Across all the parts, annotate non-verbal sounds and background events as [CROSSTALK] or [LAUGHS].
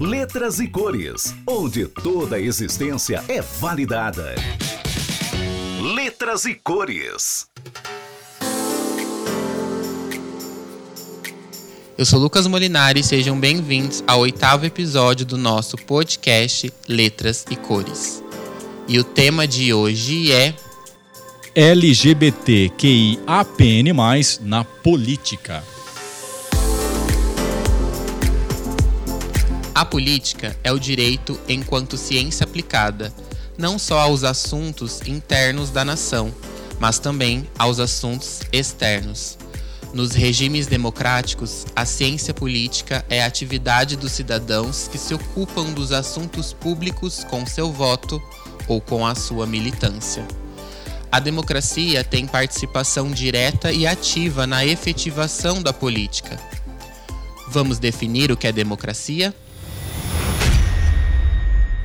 Letras e cores, onde toda existência é validada. Letras e cores. Eu sou Lucas Molinari e sejam bem-vindos ao oitavo episódio do nosso podcast Letras e Cores. E o tema de hoje é LGBTQIAPN+, na política. A política é o direito enquanto ciência aplicada, não só aos assuntos internos da nação, mas também aos assuntos externos. Nos regimes democráticos, a ciência política é a atividade dos cidadãos que se ocupam dos assuntos públicos com seu voto ou com a sua militância. A democracia tem participação direta e ativa na efetivação da política. Vamos definir o que é democracia?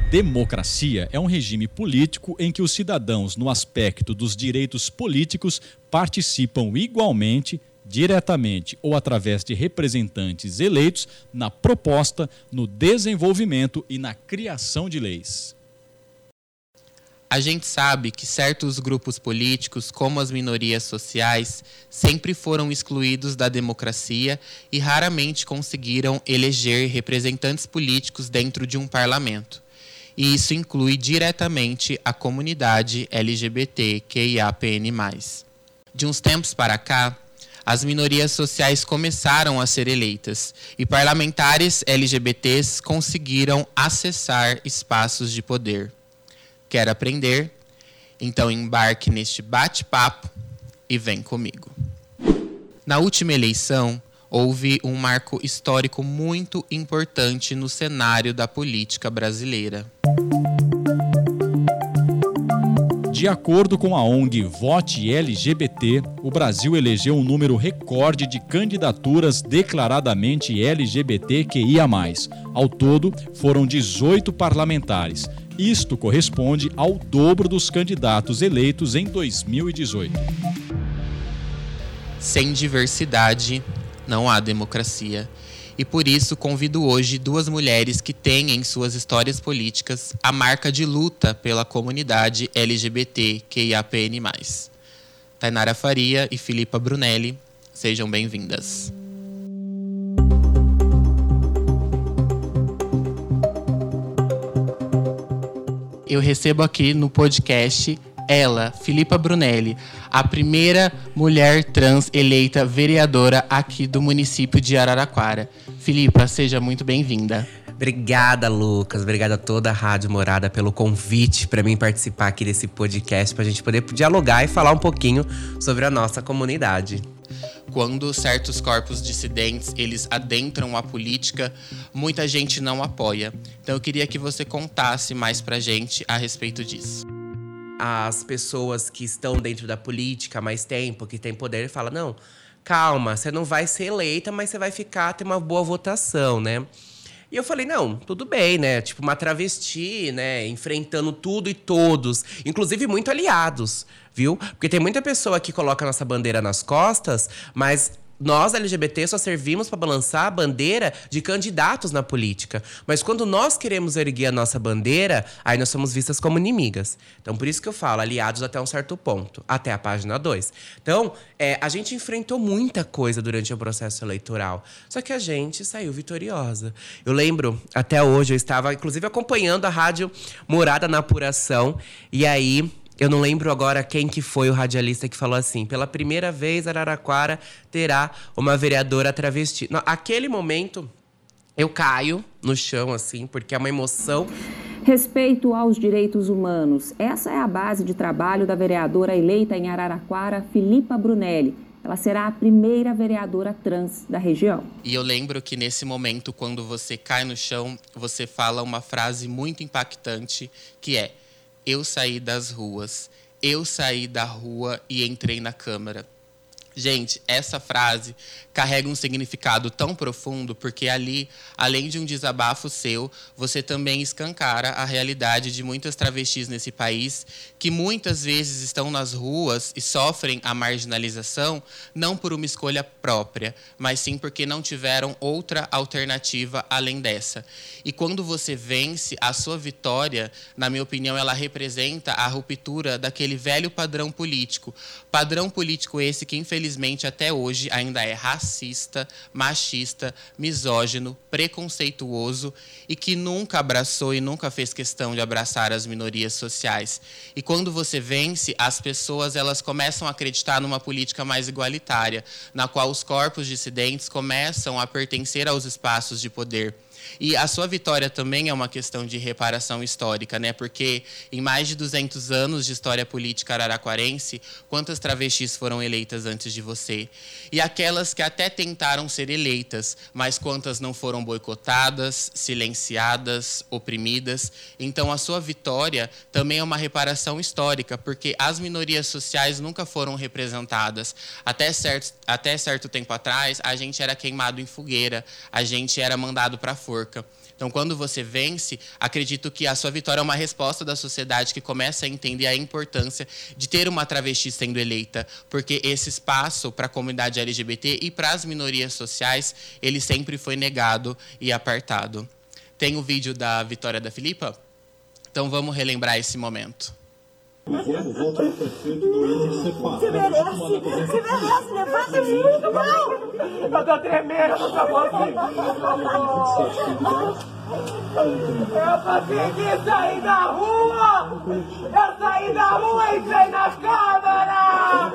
Democracia é um regime político em que os cidadãos, no aspecto dos direitos políticos, participam igualmente, diretamente ou através de representantes eleitos, na proposta, no desenvolvimento e na criação de leis. A gente sabe que certos grupos políticos, como as minorias sociais, sempre foram excluídos da democracia e raramente conseguiram eleger representantes políticos dentro de um parlamento e isso inclui diretamente a comunidade LGBTQIAPN+. De uns tempos para cá, as minorias sociais começaram a ser eleitas e parlamentares LGBTs conseguiram acessar espaços de poder. Quer aprender? Então embarque neste bate-papo e vem comigo. Na última eleição, houve um marco histórico muito importante no cenário da política brasileira. De acordo com a ONG Vote LGBT, o Brasil elegeu um número recorde de candidaturas declaradamente LGBTQIA. Ao todo, foram 18 parlamentares. Isto corresponde ao dobro dos candidatos eleitos em 2018. Sem diversidade, não há democracia e por isso convido hoje duas mulheres que têm em suas histórias políticas a marca de luta pela comunidade LGBTQIAPN+. Tainara Faria e Filipa Brunelli, sejam bem-vindas. Eu recebo aqui no podcast ela, Filipa Brunelli, a primeira mulher trans eleita vereadora aqui do município de Araraquara. Filipa, seja muito bem-vinda. Obrigada, Lucas. Obrigada a toda a Rádio Morada pelo convite para mim participar aqui desse podcast, para a gente poder dialogar e falar um pouquinho sobre a nossa comunidade quando certos corpos dissidentes eles adentram a política, muita gente não apoia. Então eu queria que você contasse mais pra gente a respeito disso as pessoas que estão dentro da política há mais tempo, que têm poder, falam: não, calma, você não vai ser eleita, mas você vai ficar, ter uma boa votação, né? E eu falei, não, tudo bem, né? Tipo, uma travesti, né? Enfrentando tudo e todos, inclusive muito aliados, viu? Porque tem muita pessoa que coloca a nossa bandeira nas costas, mas nós, LGBT, só servimos para balançar a bandeira de candidatos na política. Mas quando nós queremos erguer a nossa bandeira, aí nós somos vistas como inimigas. Então, por isso que eu falo, aliados até um certo ponto, até a página 2. Então, é, a gente enfrentou muita coisa durante o processo eleitoral. Só que a gente saiu vitoriosa. Eu lembro, até hoje, eu estava, inclusive, acompanhando a rádio Morada na Apuração. E aí, eu não lembro agora quem que foi o radialista que falou assim: pela primeira vez Araraquara terá uma vereadora travesti. Naquele momento, eu caio no chão, assim, porque é uma emoção. Respeito aos direitos humanos. Essa é a base de trabalho da vereadora eleita em Araraquara, Filipa Brunelli. Ela será a primeira vereadora trans da região. E eu lembro que nesse momento, quando você cai no chão, você fala uma frase muito impactante que é: eu saí das ruas. Eu saí da rua e entrei na Câmara. Gente, essa frase carrega um significado tão profundo porque ali, além de um desabafo seu, você também escancara a realidade de muitas travestis nesse país que muitas vezes estão nas ruas e sofrem a marginalização não por uma escolha própria, mas sim porque não tiveram outra alternativa além dessa. E quando você vence, a sua vitória, na minha opinião, ela representa a ruptura daquele velho padrão político. Padrão político esse que, infelizmente, até hoje ainda é racista, machista, misógino, preconceituoso e que nunca abraçou e nunca fez questão de abraçar as minorias sociais. E quando você vence, as pessoas elas começam a acreditar numa política mais igualitária, na qual os corpos dissidentes começam a pertencer aos espaços de poder. E a sua vitória também é uma questão de reparação histórica, né? Porque em mais de 200 anos de história política araraquarense, quantas travestis foram eleitas antes de você? E aquelas que até tentaram ser eleitas, mas quantas não foram boicotadas, silenciadas, oprimidas? Então a sua vitória também é uma reparação histórica, porque as minorias sociais nunca foram representadas. Até certo, até certo tempo atrás, a gente era queimado em fogueira, a gente era mandado para forca. Então, quando você vence, acredito que a sua vitória é uma resposta da sociedade que começa a entender a importância de ter uma travesti sendo eleita, porque esse espaço para a comunidade LGBT e para as minorias sociais, ele sempre foi negado e apartado. Tem o vídeo da vitória da Filipa? Então vamos relembrar esse momento. Vamos, no prefeito do. Se merece, se merece, levanta muito, não! Eu tô tremendo, eu tô Eu consegui sair da rua! Eu saí da rua e entrei na câmara!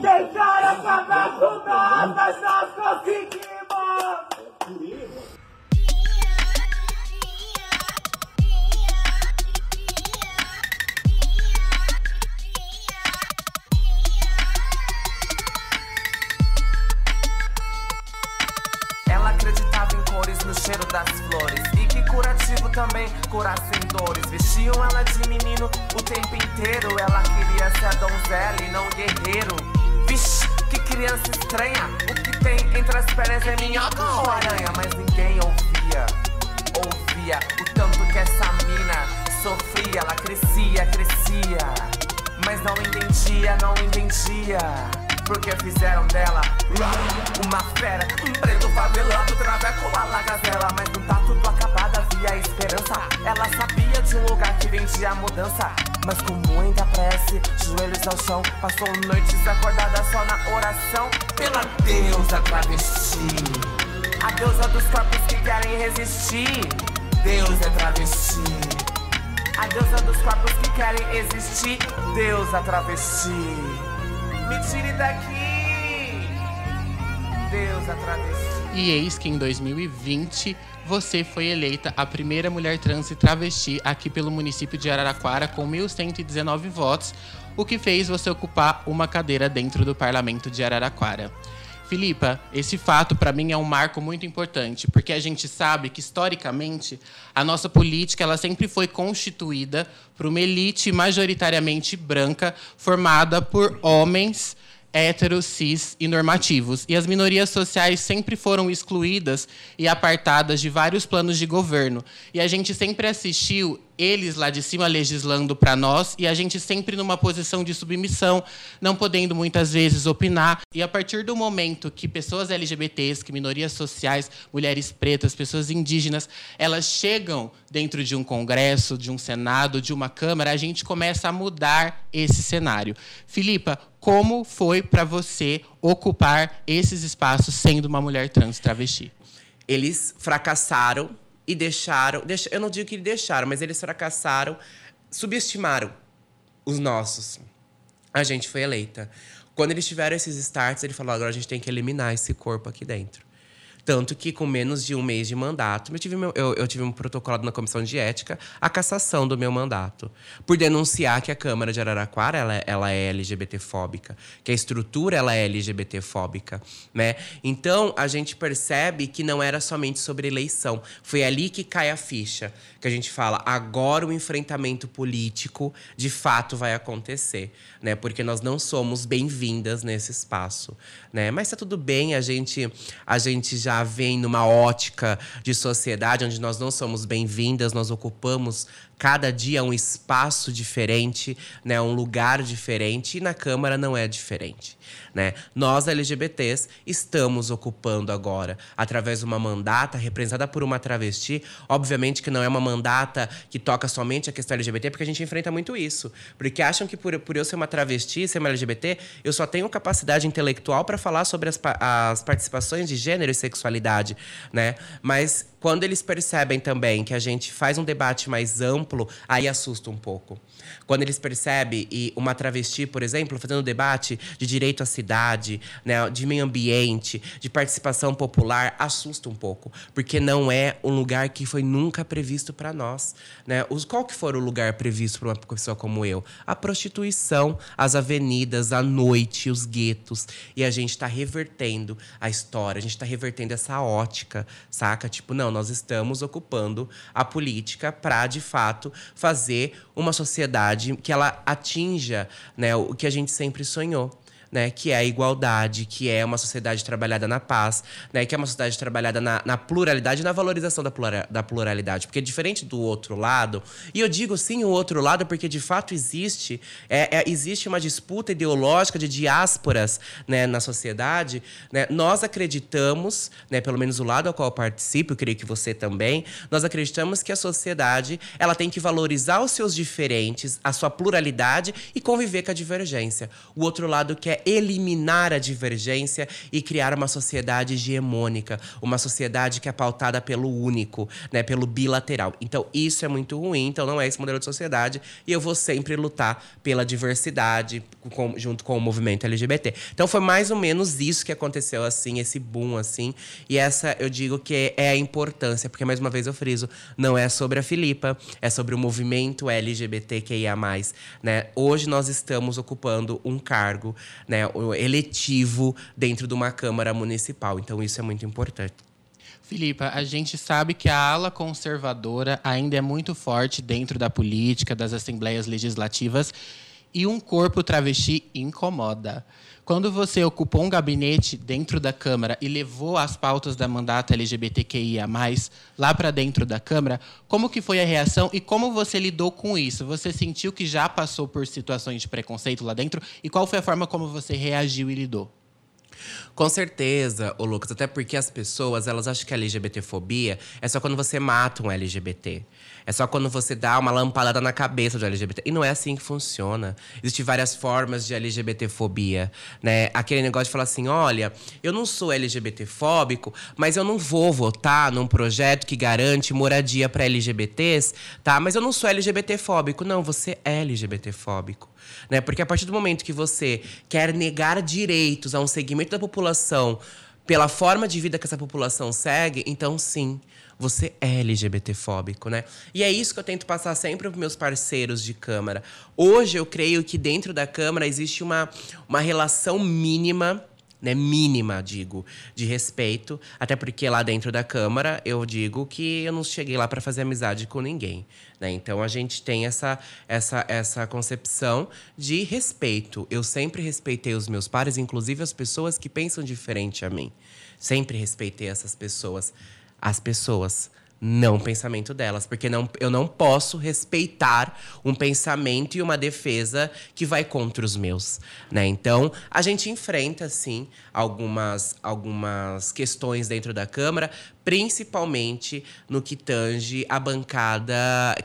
Tentaram acabar com nós, mas nós conseguimos! Cheiro das flores. E que curativo também, curassem dores. Vestiam ela de menino o tempo inteiro. Ela queria ser a donzela e não guerreiro. Vixe, que criança estranha. O que tem entre as pernas é minhoca ou aranha? Mas ninguém ouvia, ouvia o tanto que essa mina sofria. Ela crescia, crescia. Mas não entendia, não entendia. Porque fizeram dela uma fera, um preto favelado, traveco a lagazela. Mas não tá tudo acabado, havia esperança. Ela sabia de um lugar que vendia mudança. Mas com muita prece, joelhos ao chão, passou noites acordada só na oração. Pela deusa travesti, a deusa dos corpos que querem resistir. Deus é travesti. A deusa dos corpos que querem existir, deusa travesti. Me tire daqui! Deus atravessou. E eis que em 2020 você foi eleita a primeira mulher trans e travesti aqui pelo município de Araraquara com 1.119 votos, o que fez você ocupar uma cadeira dentro do parlamento de Araraquara. Filipa, esse fato para mim é um marco muito importante, porque a gente sabe que historicamente a nossa política ela sempre foi constituída por uma elite majoritariamente branca, formada por homens héteros, cis e normativos. E as minorias sociais sempre foram excluídas e apartadas de vários planos de governo. E a gente sempre assistiu eles lá de cima legislando para nós e a gente sempre numa posição de submissão, não podendo muitas vezes opinar. E a partir do momento que pessoas LGBTs, que minorias sociais, mulheres pretas, pessoas indígenas, elas chegam dentro de um congresso, de um senado, de uma câmara, a gente começa a mudar esse cenário. Filipa, como foi para você ocupar esses espaços sendo uma mulher trans travesti? Eles fracassaram e deixaram. Eu não digo que deixaram, mas eles fracassaram, subestimaram os nossos. A gente foi eleita. Quando eles tiveram esses starts, ele falou: agora a gente tem que eliminar esse corpo aqui dentro. Tanto que, com menos de um mês de mandato, eu tive, meu, eu, eu tive um protocolado na comissão de ética a cassação do meu mandato. Por denunciar que a Câmara de Araraquara ela, ela é LGBTfóbica, que a estrutura ela é LGBTfóbica. Né? Então, a gente percebe que não era somente sobre eleição. Foi ali que cai a ficha. Que a gente fala, agora o enfrentamento político de fato vai acontecer. Né? Porque nós não somos bem-vindas nesse espaço. Né? Mas tá tudo bem, a gente, a gente já vem numa ótica de sociedade onde nós não somos bem-vindas, nós ocupamos cada dia um espaço diferente, né, um lugar diferente, e na Câmara não é diferente. Né? Nós, LGBTs, estamos ocupando agora, através de uma mandata representada por uma travesti. Obviamente que não é uma mandata que toca somente a questão LGBT, porque a gente enfrenta muito isso. Porque acham que por, por eu ser uma travesti, ser uma LGBT, eu só tenho capacidade intelectual para falar sobre as, as participações de gênero e sexualidade. Né? Mas quando eles percebem também que a gente faz um debate mais amplo, aí assusta um pouco. Quando eles percebem, e uma travesti, por exemplo, fazendo debate de direito à cidade, né, de meio ambiente, de participação popular, assusta um pouco. Porque não é um lugar que foi nunca previsto para nós. Né? Qual que for o lugar previsto para uma pessoa como eu? A prostituição, as avenidas, a noite, os guetos. E a gente está revertendo a história, a gente está revertendo essa ótica, saca? Tipo, não, nós estamos ocupando a política para, de fato, fazer uma sociedade que ela atinja né, o que a gente sempre sonhou né, que é a igualdade, que é uma sociedade trabalhada na paz, né, que é uma sociedade trabalhada na, na pluralidade e na valorização da, plura, da pluralidade. Porque diferente do outro lado, e eu digo sim o outro lado porque de fato existe, é, é, existe uma disputa ideológica de diásporas né, na sociedade, né, nós acreditamos, né, pelo menos o lado ao qual eu participo, eu creio que você também, nós acreditamos que a sociedade ela tem que valorizar os seus diferentes, a sua pluralidade e conviver com a divergência. O outro lado quer eliminar a divergência e criar uma sociedade hegemônica, uma sociedade que é pautada pelo único, né, pelo bilateral. Então, isso é muito ruim, então não é esse modelo de sociedade e eu vou sempre lutar pela diversidade com, junto com o movimento LGBT. Então, foi mais ou menos isso que aconteceu assim, esse boom assim, e essa eu digo que é a importância, porque mais uma vez eu friso, não é sobre a Filipa, é sobre o movimento LGBTQIA+, né? Hoje nós estamos ocupando um cargo né, eletivo dentro de uma Câmara Municipal. Então, isso é muito importante. Filipa, a gente sabe que a ala conservadora ainda é muito forte dentro da política, das assembleias legislativas, e um corpo travesti incomoda. Quando você ocupou um gabinete dentro da Câmara e levou as pautas da mandata LGBTQIA+, lá para dentro da Câmara, como que foi a reação e como você lidou com isso? Você sentiu que já passou por situações de preconceito lá dentro? E qual foi a forma como você reagiu e lidou? Com certeza, o Lucas, até porque as pessoas, elas acham que a LGBTfobia é só quando você mata um LGBT. É só quando você dá uma lampada na cabeça do LGBT. E não é assim que funciona. Existem várias formas de LGBTfobia, né? Aquele negócio de falar assim, olha, eu não sou LGBTfóbico, mas eu não vou votar num projeto que garante moradia para LGBTs, tá? Mas eu não sou LGBTfóbico. Não, você é LGBTfóbico. Né? Porque a partir do momento que você quer negar direitos a um segmento da população pela forma de vida que essa população segue, então sim, você é LGBTfóbico, né? E é isso que eu tento passar sempre para meus parceiros de Câmara. Hoje eu creio que dentro da Câmara existe uma, uma relação mínima né, mínima, digo, de respeito, até porque lá dentro da Câmara eu digo que eu não cheguei lá para fazer amizade com ninguém, né? Então a gente tem essa, essa, essa concepção de respeito. Eu sempre respeitei os meus pares, inclusive as pessoas que pensam diferente a mim. Sempre respeitei essas pessoas as pessoas, não o pensamento delas, porque não, eu não posso respeitar um pensamento e uma defesa que vai contra os meus, né? Então, a gente enfrenta sim algumas algumas questões dentro da Câmara, principalmente no que tange a bancada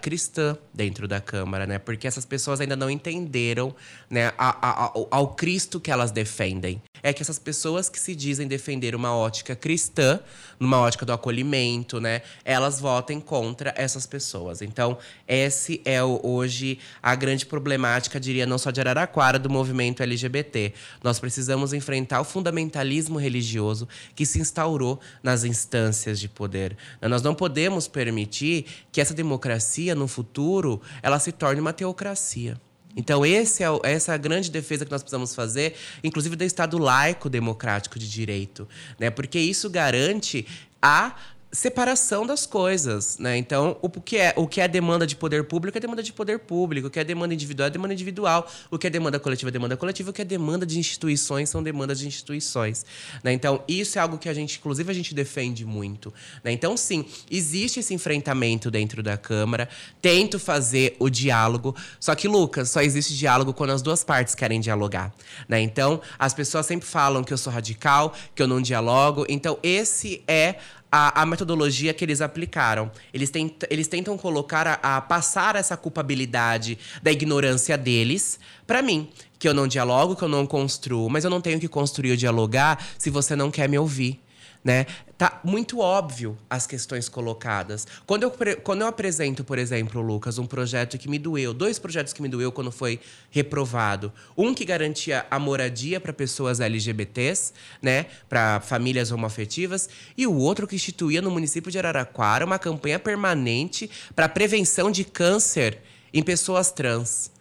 cristã dentro da Câmara, né? Porque essas pessoas ainda não entenderam né, a, a, ao, ao Cristo que elas defendem. É que essas pessoas que se dizem defender uma ótica cristã, numa ótica do acolhimento, né? Elas votem contra essas pessoas. Então, esse é o, hoje a grande problemática, diria, não só de Araraquara, do movimento LGBT. Nós precisamos enfrentar o fundamentalismo religioso que se instaurou nas instâncias de poder. Nós não podemos permitir que essa democracia, no futuro, ela se torne uma teocracia. Então, esse é, essa é a grande defesa que nós precisamos fazer, inclusive do Estado laico democrático de direito. Né? Porque isso garante a separação das coisas, né? Então, o que é o que é demanda de poder público é demanda de poder público, o que é demanda individual é demanda individual, o que é demanda coletiva é demanda coletiva, o que é demanda de instituições são demandas de instituições, né? Então, isso é algo que a gente, inclusive, a gente defende muito, né? Então, sim, existe esse enfrentamento dentro da Câmara, tento fazer o diálogo, só que Lucas, só existe diálogo quando as duas partes querem dialogar, né? Então, as pessoas sempre falam que eu sou radical, que eu não dialogo, então esse é a, a, metodologia que eles aplicaram. Eles, tent, eles tentam colocar a, a, passar essa culpabilidade da ignorância deles para mim. Que eu não dialogo, que eu não construo, mas eu não tenho que construir ou dialogar se você não quer me ouvir né? Tá muito óbvio as questões colocadas. Quando eu, quando eu apresento, por exemplo, Lucas, um projeto que me doeu, dois projetos que me doeu quando foi reprovado. Um que garantia a moradia para pessoas LGBTs, né? Para famílias homoafetivas, e o outro que instituía no município de Araraquara uma campanha permanente para prevenção de câncer em pessoas trans.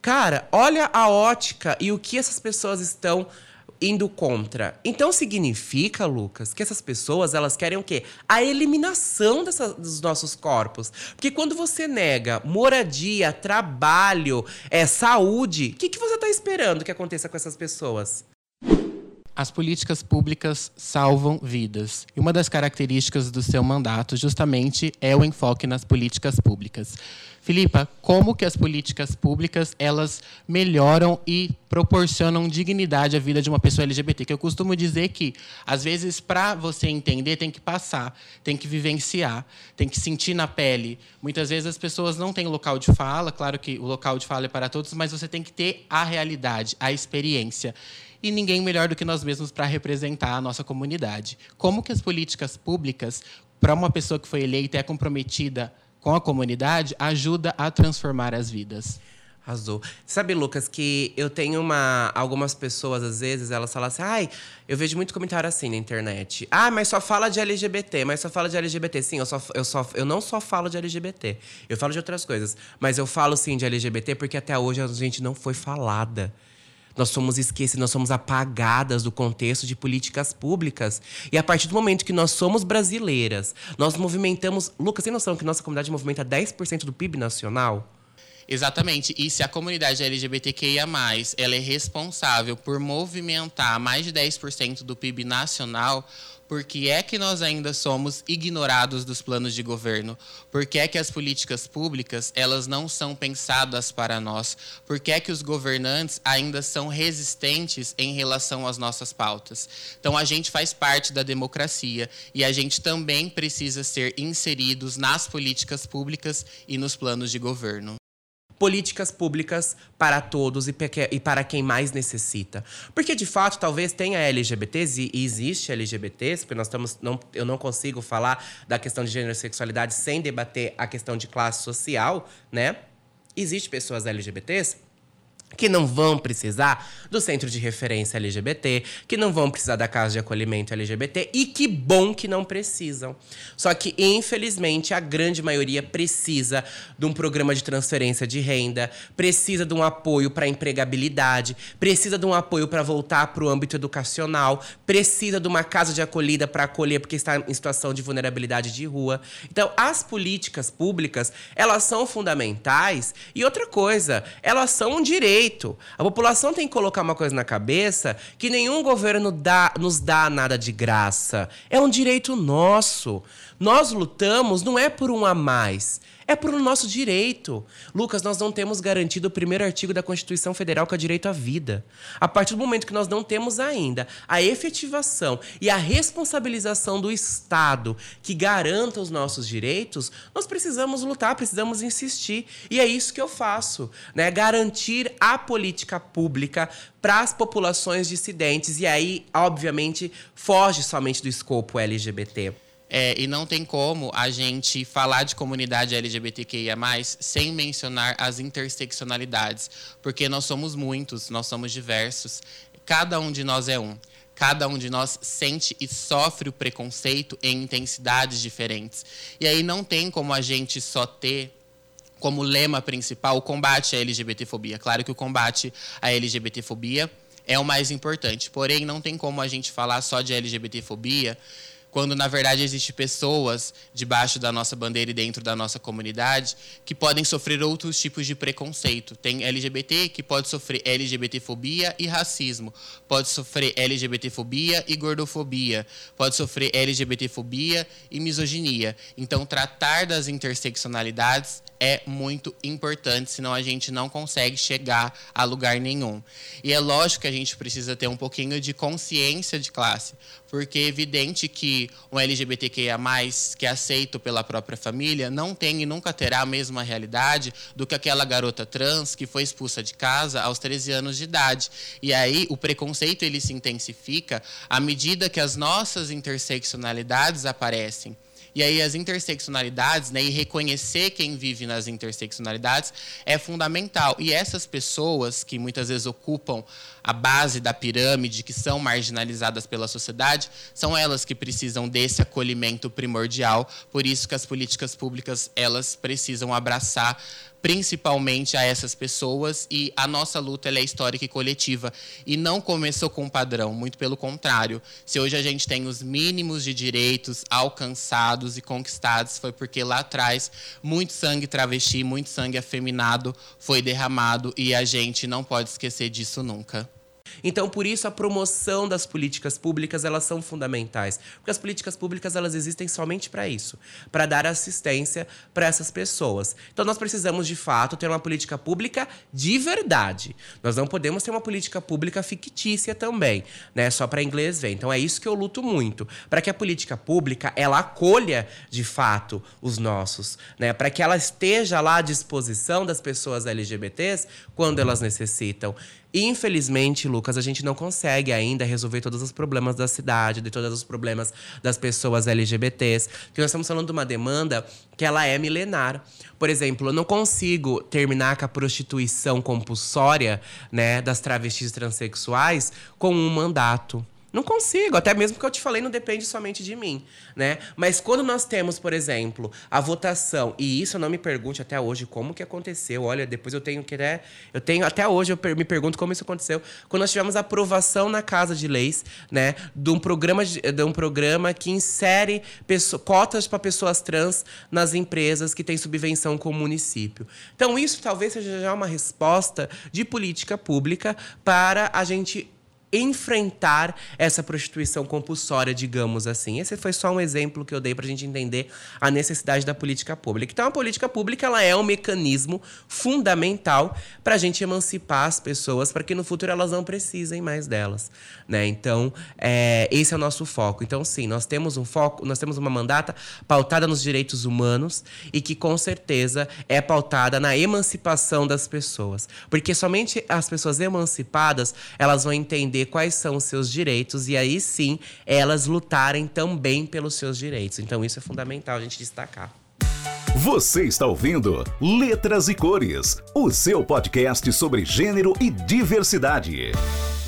Cara, olha a ótica e o que essas pessoas estão indo contra. Então significa, Lucas, que essas pessoas elas querem o quê? A eliminação dessa, dos nossos corpos. Porque quando você nega moradia, trabalho, é, saúde, o que, que você está esperando que aconteça com essas pessoas? As políticas públicas salvam vidas. E uma das características do seu mandato, justamente, é o enfoque nas políticas públicas. Filipa, como que as políticas públicas elas melhoram e proporcionam dignidade à vida de uma pessoa LGBT? Que eu costumo dizer que, às vezes, para você entender, tem que passar, tem que vivenciar, tem que sentir na pele. Muitas vezes as pessoas não têm local de fala, claro que o local de fala é para todos, mas você tem que ter a realidade, a experiência e ninguém melhor do que nós mesmos para representar a nossa comunidade. Como que as políticas públicas, para uma pessoa que foi eleita e é comprometida com a comunidade, ajuda a transformar as vidas? Arrasou. Sabe, Lucas, que eu tenho uma. Algumas pessoas, às vezes, elas falam assim, ai, eu vejo muito comentário assim na internet. Ah, mas só fala de LGBT, mas só fala de LGBT. Sim, eu, só, eu, só, eu não só falo de LGBT. Eu falo de outras coisas. Mas eu falo sim de LGBT porque até hoje a gente não foi falada nós somos esquecidas, nós somos apagadas do contexto de políticas públicas. E a partir do momento que nós somos brasileiras, nós movimentamos. Lucas, tem noção que nossa comunidade movimenta 10% do PIB nacional? Exatamente. E se a comunidade LGBTQIA, ela é responsável por movimentar mais de 10% do PIB nacional, por que é que nós ainda somos ignorados dos planos de governo? Por que é que as políticas públicas elas não são pensadas para nós? Por que é que os governantes ainda são resistentes em relação às nossas pautas? Então a gente faz parte da democracia e a gente também precisa ser inseridos nas políticas públicas e nos planos de governo políticas públicas para todos e para quem mais necessita. Porque, de fato, talvez tenha LGBTs e existe LGBTs, porque nós estamos, não, eu não consigo falar da questão de gênero e sexualidade sem debater a questão de classe social, né? Existem pessoas LGBTs que não vão precisar do centro de referência LGBT, que não vão precisar da casa de acolhimento LGBT e que bom que não precisam. Só que, infelizmente, a grande maioria precisa de um programa de transferência de renda, precisa de um apoio para empregabilidade, precisa de um apoio para voltar para o âmbito educacional, precisa de uma casa de acolhida para acolher porque está em situação de vulnerabilidade de rua. Então, as políticas públicas, elas são fundamentais e outra coisa, elas são um direito A população tem que colocar uma coisa na cabeça que nenhum governo dá, nos dá nada de graça. É um direito nosso. Nós lutamos não é por um a mais, É por nosso direito. Lucas, nós não temos garantido o primeiro artigo da Constituição Federal, que é o direito à vida. A partir do momento que nós não temos ainda a efetivação e a responsabilização do Estado que garanta os nossos direitos, nós precisamos lutar, precisamos insistir. E é isso que eu faço, né? Garantir a política pública para as populações dissidentes. E aí, obviamente, foge somente do escopo LGBT. É, e não tem como a gente falar de comunidade LGBTQIA, sem mencionar as interseccionalidades. Porque nós somos muitos, nós somos diversos. Cada um de nós é um. Cada um de nós sente e sofre o preconceito em intensidades diferentes. E aí não tem como a gente só ter como lema principal o combate à LGBTfobia. Claro que o combate à LGBTfobia é o mais importante, porém não tem como a gente falar só de LGBTfobia quando na verdade existem pessoas debaixo da nossa bandeira e dentro da nossa comunidade que podem sofrer outros tipos de preconceito. Tem LGBT que pode sofrer LGBTfobia e racismo, pode sofrer LGBTfobia e gordofobia, pode sofrer LGBTfobia e misoginia. Então, tratar das interseccionalidades é muito importante, senão a gente não consegue chegar a lugar nenhum. E é lógico que a gente precisa ter um pouquinho de consciência de classe, porque é evidente que um LGBTQIA+, que é aceito pela própria família, não tem e nunca terá a mesma realidade do que aquela garota trans que foi expulsa de casa aos 13 anos de idade. E aí o preconceito ele se intensifica à medida que as nossas interseccionalidades aparecem. E aí as interseccionalidades, né, e reconhecer quem vive nas interseccionalidades é fundamental. E essas pessoas que muitas vezes ocupam a base da pirâmide, que são marginalizadas pela sociedade, são elas que precisam desse acolhimento primordial. Por isso que as políticas públicas elas precisam abraçar principalmente a essas pessoas e a nossa luta é histórica e coletiva e não começou com um padrão, muito pelo contrário. Se hoje a gente tem os mínimos de direitos alcançados e conquistados foi porque lá atrás muito sangue travesti, muito sangue afeminado foi derramado e a gente não pode esquecer disso nunca. Então, por isso a promoção das políticas públicas, elas são fundamentais, porque as políticas públicas elas existem somente para isso, para dar assistência para essas pessoas. Então, nós precisamos de fato ter uma política pública de verdade. Nós não podemos ter uma política pública fictícia também, né, só para inglês ver. Então, é isso que eu luto muito, para que a política pública ela acolha de fato os nossos, né, para que ela esteja lá à disposição das pessoas LGBTs quando elas necessitam. Infelizmente, Lucas, a gente não consegue ainda resolver todos os problemas da cidade, de todos os problemas das pessoas LGBTs. Porque nós estamos falando de uma demanda que ela é milenar. Por exemplo, eu não consigo terminar com a prostituição compulsória, né, das travestis transexuais com um mandato. Não consigo, até mesmo porque eu te falei, não depende somente de mim, né? Mas quando nós temos, por exemplo, a votação, e isso não me pergunte até hoje como que aconteceu. Olha, depois eu tenho que até eu tenho até hoje eu me pergunto como isso aconteceu. Quando nós tivemos aprovação na Casa de Leis, né, de um programa de um programa que insere pessoas, cotas para pessoas trans nas empresas que têm subvenção com o município. Então isso talvez seja já uma resposta de política pública para a gente enfrentar essa prostituição compulsória, digamos assim. Esse foi só um exemplo que eu dei para a gente entender a necessidade da política pública. Então, a política pública ela é um mecanismo fundamental para a gente emancipar as pessoas, para que no futuro elas não precisem mais delas. Né? Então, é, esse é o nosso foco. Então, sim, nós temos um foco, nós temos uma mandata pautada nos direitos humanos e que, com certeza, é pautada na emancipação das pessoas. Porque somente as pessoas emancipadas elas vão entender entender quais são os seus direitos e aí sim elas lutarem também pelos seus direitos. Então isso é fundamental a gente destacar. Você está ouvindo Letras e Cores, o seu podcast sobre gênero e diversidade.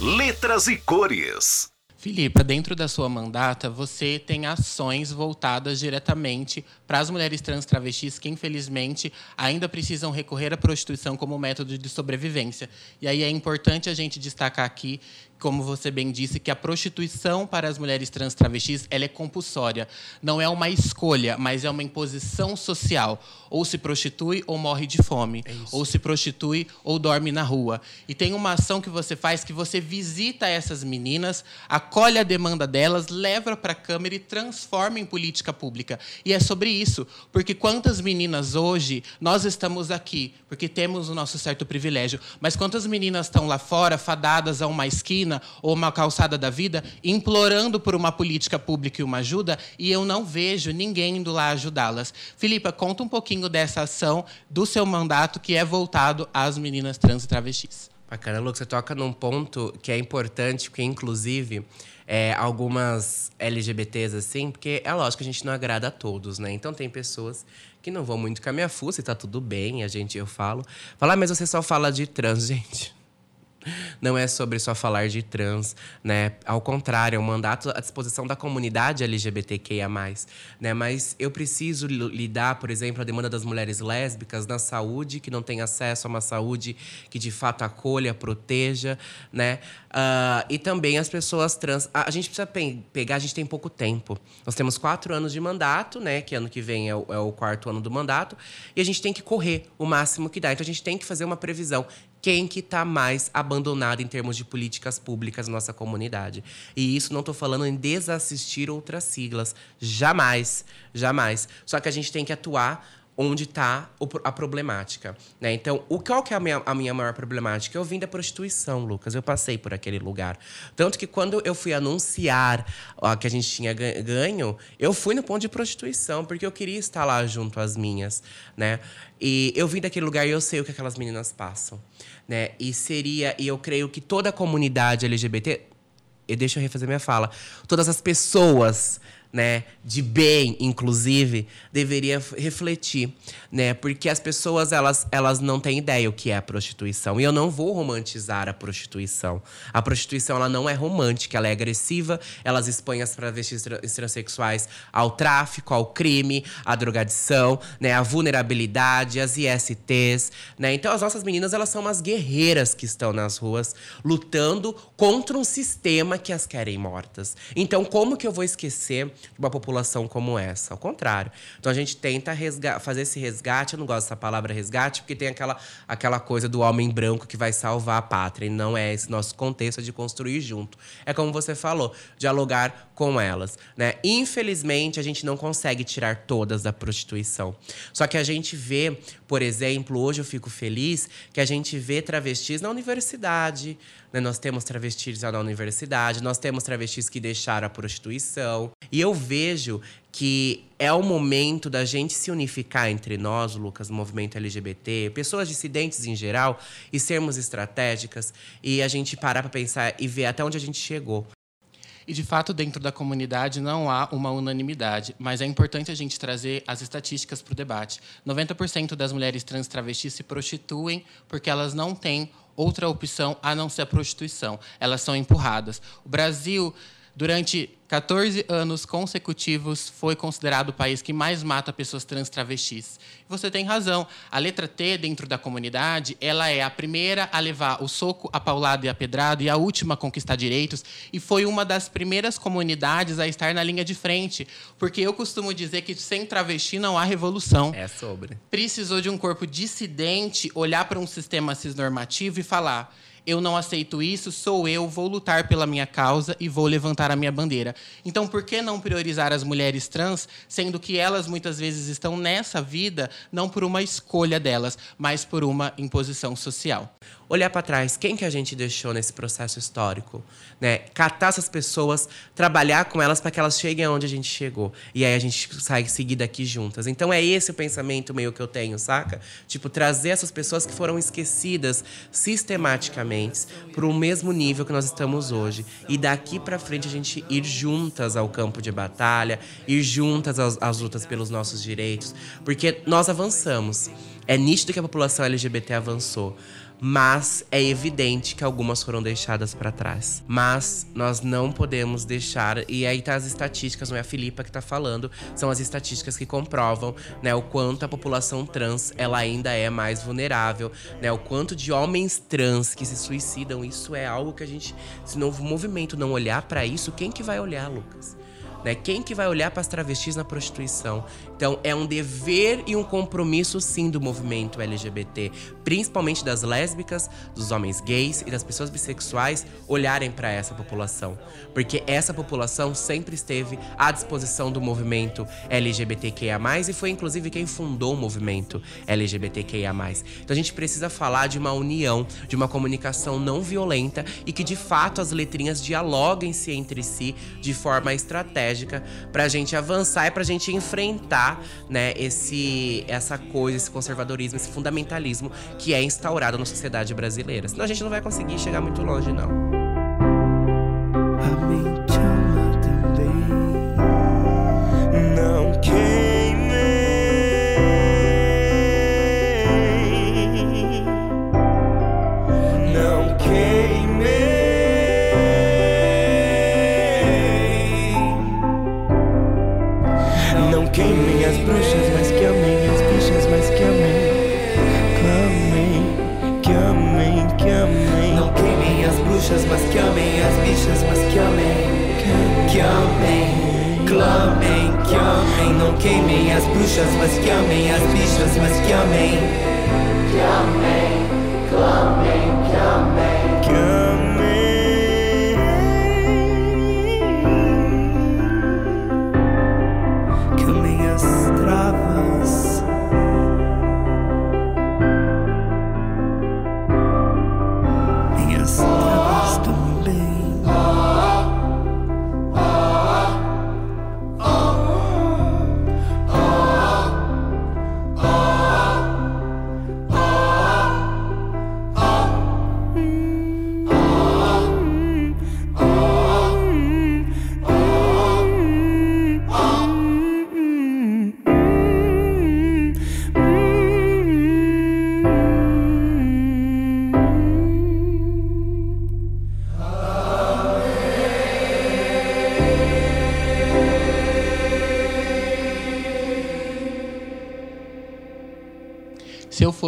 Letras e Cores. Filipa, dentro da sua mandata, você tem ações voltadas diretamente para as mulheres trans travestis que, infelizmente, ainda precisam recorrer à prostituição como método de sobrevivência. E aí é importante a gente destacar aqui como você bem disse, que a prostituição para as mulheres trans travestis ela é compulsória. Não é uma escolha, mas é uma imposição social. Ou se prostitui ou morre de fome. É ou se prostitui ou dorme na rua. E tem uma ação que você faz que você visita essas meninas, acolhe a demanda delas, leva para a Câmara e transforma em política pública. E é sobre isso, porque quantas meninas hoje, nós estamos aqui, porque temos o nosso certo privilégio, mas quantas meninas estão lá fora, fadadas a uma esquina ou uma calçada da vida, implorando por uma política pública e uma ajuda, e eu não vejo ninguém indo lá ajudá-las. Filipa, conta um pouquinho dessa ação do seu mandato que é voltado às meninas trans e travestis. Bacana, Lucas, você toca num ponto que é importante, porque inclusive é, algumas LGBTs assim, porque é lógico que a gente não agrada a todos, né? Então tem pessoas que não vão muito com a minha fuça e tá tudo bem, a gente eu falo. Falar, ah, mas você só fala de trans, [LAUGHS] gente. Não é sobre só falar de trans, né? Ao contrário, é um mandato à disposição da comunidade LGBTQIA+. Né? Mas eu preciso lidar, por exemplo, a demanda das mulheres lésbicas na saúde, que não tem acesso a uma saúde que de fato acolha, proteja, né? Uh, e também as pessoas trans. A, gente precisa pe pegar, a gente tem pouco tempo. Nós temos quatro anos de mandato, né? Que ano que vem é o, é o quarto ano do mandato. E a gente tem que correr o máximo que dá. Então a gente tem que fazer uma previsão quem que está mais abandonado em termos de políticas públicas na nossa comunidade. E isso não estou falando em desassistir outras siglas. Jamais, jamais. Só que a gente tem que atuar onde está a problemática. Né? Então, o, qual que é a minha, a minha maior problemática? Eu vim da prostituição, Lucas. Eu passei por aquele lugar. Tanto que quando eu fui anunciar ó, que a gente tinha ganho, eu fui no ponto de prostituição, porque eu queria estar lá junto às minhas. Né? E eu vim daquele lugar e eu sei o que aquelas meninas passam. Né? E seria, e eu creio que toda a comunidade LGBT. E deixa eu refazer minha fala. Todas as pessoas né, de bem, inclusive, deveria refletir, né? Porque as pessoas elas, elas não têm ideia o que é a prostituição. E eu não vou romantizar a prostituição. A prostituição ela não é romântica, ela é agressiva, elas expõem as travestis transexuais ao tráfico, ao crime, à drogadição, né, à vulnerabilidade, às ISTs, né? Então as nossas meninas elas são umas guerreiras que estão nas ruas lutando contra um sistema que as querem mortas. Então como que eu vou esquecer uma população como essa. Ao contrário. Então a gente tenta fazer esse resgate. Eu não gosto dessa palavra resgate, porque tem aquela, aquela coisa do homem branco que vai salvar a pátria. E não é esse nosso contexto de construir junto. É como você falou, dialogar com elas. Né? Infelizmente, a gente não consegue tirar todas da prostituição. Só que a gente vê, por exemplo, hoje eu fico feliz que a gente vê travestis na universidade, né? Nós temos travestis na universidade, nós temos travestis que deixaram a prostituição. E eu vejo que é o momento da gente se unificar entre nós, Lucas, movimento LGBT, pessoas dissidentes em geral, e sermos estratégicas e a gente parar para pensar e ver até onde a gente chegou. E de fato, dentro da comunidade não há uma unanimidade, mas é importante a gente trazer as estatísticas para o debate. 90% das mulheres trans travestis se prostituem porque elas não têm outra opção a não ser a prostituição. Elas são empurradas. O Brasil, durante 14 anos consecutivos, foi considerado o país que mais mata pessoas trans travestis. Você tem razão. A letra T, dentro da comunidade, ela é a primeira a levar o soco, a paulada e a pedrada, e a última a conquistar direitos. E foi uma das primeiras comunidades a estar na linha de frente. Porque eu costumo dizer que sem travesti não há revolução. É sobre. Precisou de um corpo dissidente olhar para um sistema cisnormativo e falar eu não aceito isso, sou eu, vou lutar pela minha causa e vou levantar a minha bandeira. Então, por que não priorizar as mulheres trans, sendo que elas muitas vezes estão nessa vida não por uma escolha delas, mas por uma imposição social? Olhar para trás, quem que a gente deixou nesse processo histórico, né? Catar essas pessoas, trabalhar com elas para que elas cheguem aonde a gente chegou. E aí a gente sai seguir daqui juntas. Então é esse o pensamento meio que eu tenho, saca? Tipo, trazer essas pessoas que foram esquecidas sistematicamente para o mesmo nível que nós estamos hoje. E daqui para frente a gente ir juntas ao campo de batalha, ir juntas às, às lutas pelos nossos direitos, porque nós avançamos. É nítido que a população LGBT avançou mas é evidente que algumas foram deixadas para trás. Mas nós não podemos deixar, e aí tá as estatísticas, não é a Filipa que tá falando, são as estatísticas que comprovam, né, o quanto a população trans ela ainda é mais vulnerável, né, o quanto de homens trans que se suicidam, isso é algo que a gente, se o movimento não olhar para isso, quem que vai olhar, Lucas? Né? Quem que vai olhar para as travestis na prostituição? Então, é um dever e um compromisso, sim, do movimento LGBT, principalmente das lésbicas, dos homens gays e das pessoas bissexuais, olharem para essa população. Porque essa população sempre esteve à disposição do movimento LGBTQIA, e foi inclusive quem fundou o movimento LGBTQIA. Então, a gente precisa falar de uma união, de uma comunicação não violenta e que, de fato, as letrinhas dialoguem-se entre si de forma estratégica para a gente avançar e para a gente enfrentar né, esse, essa coisa, esse conservadorismo, esse fundamentalismo que é instaurado na sociedade brasileira. Senão a gente não vai conseguir chegar muito longe, não. Não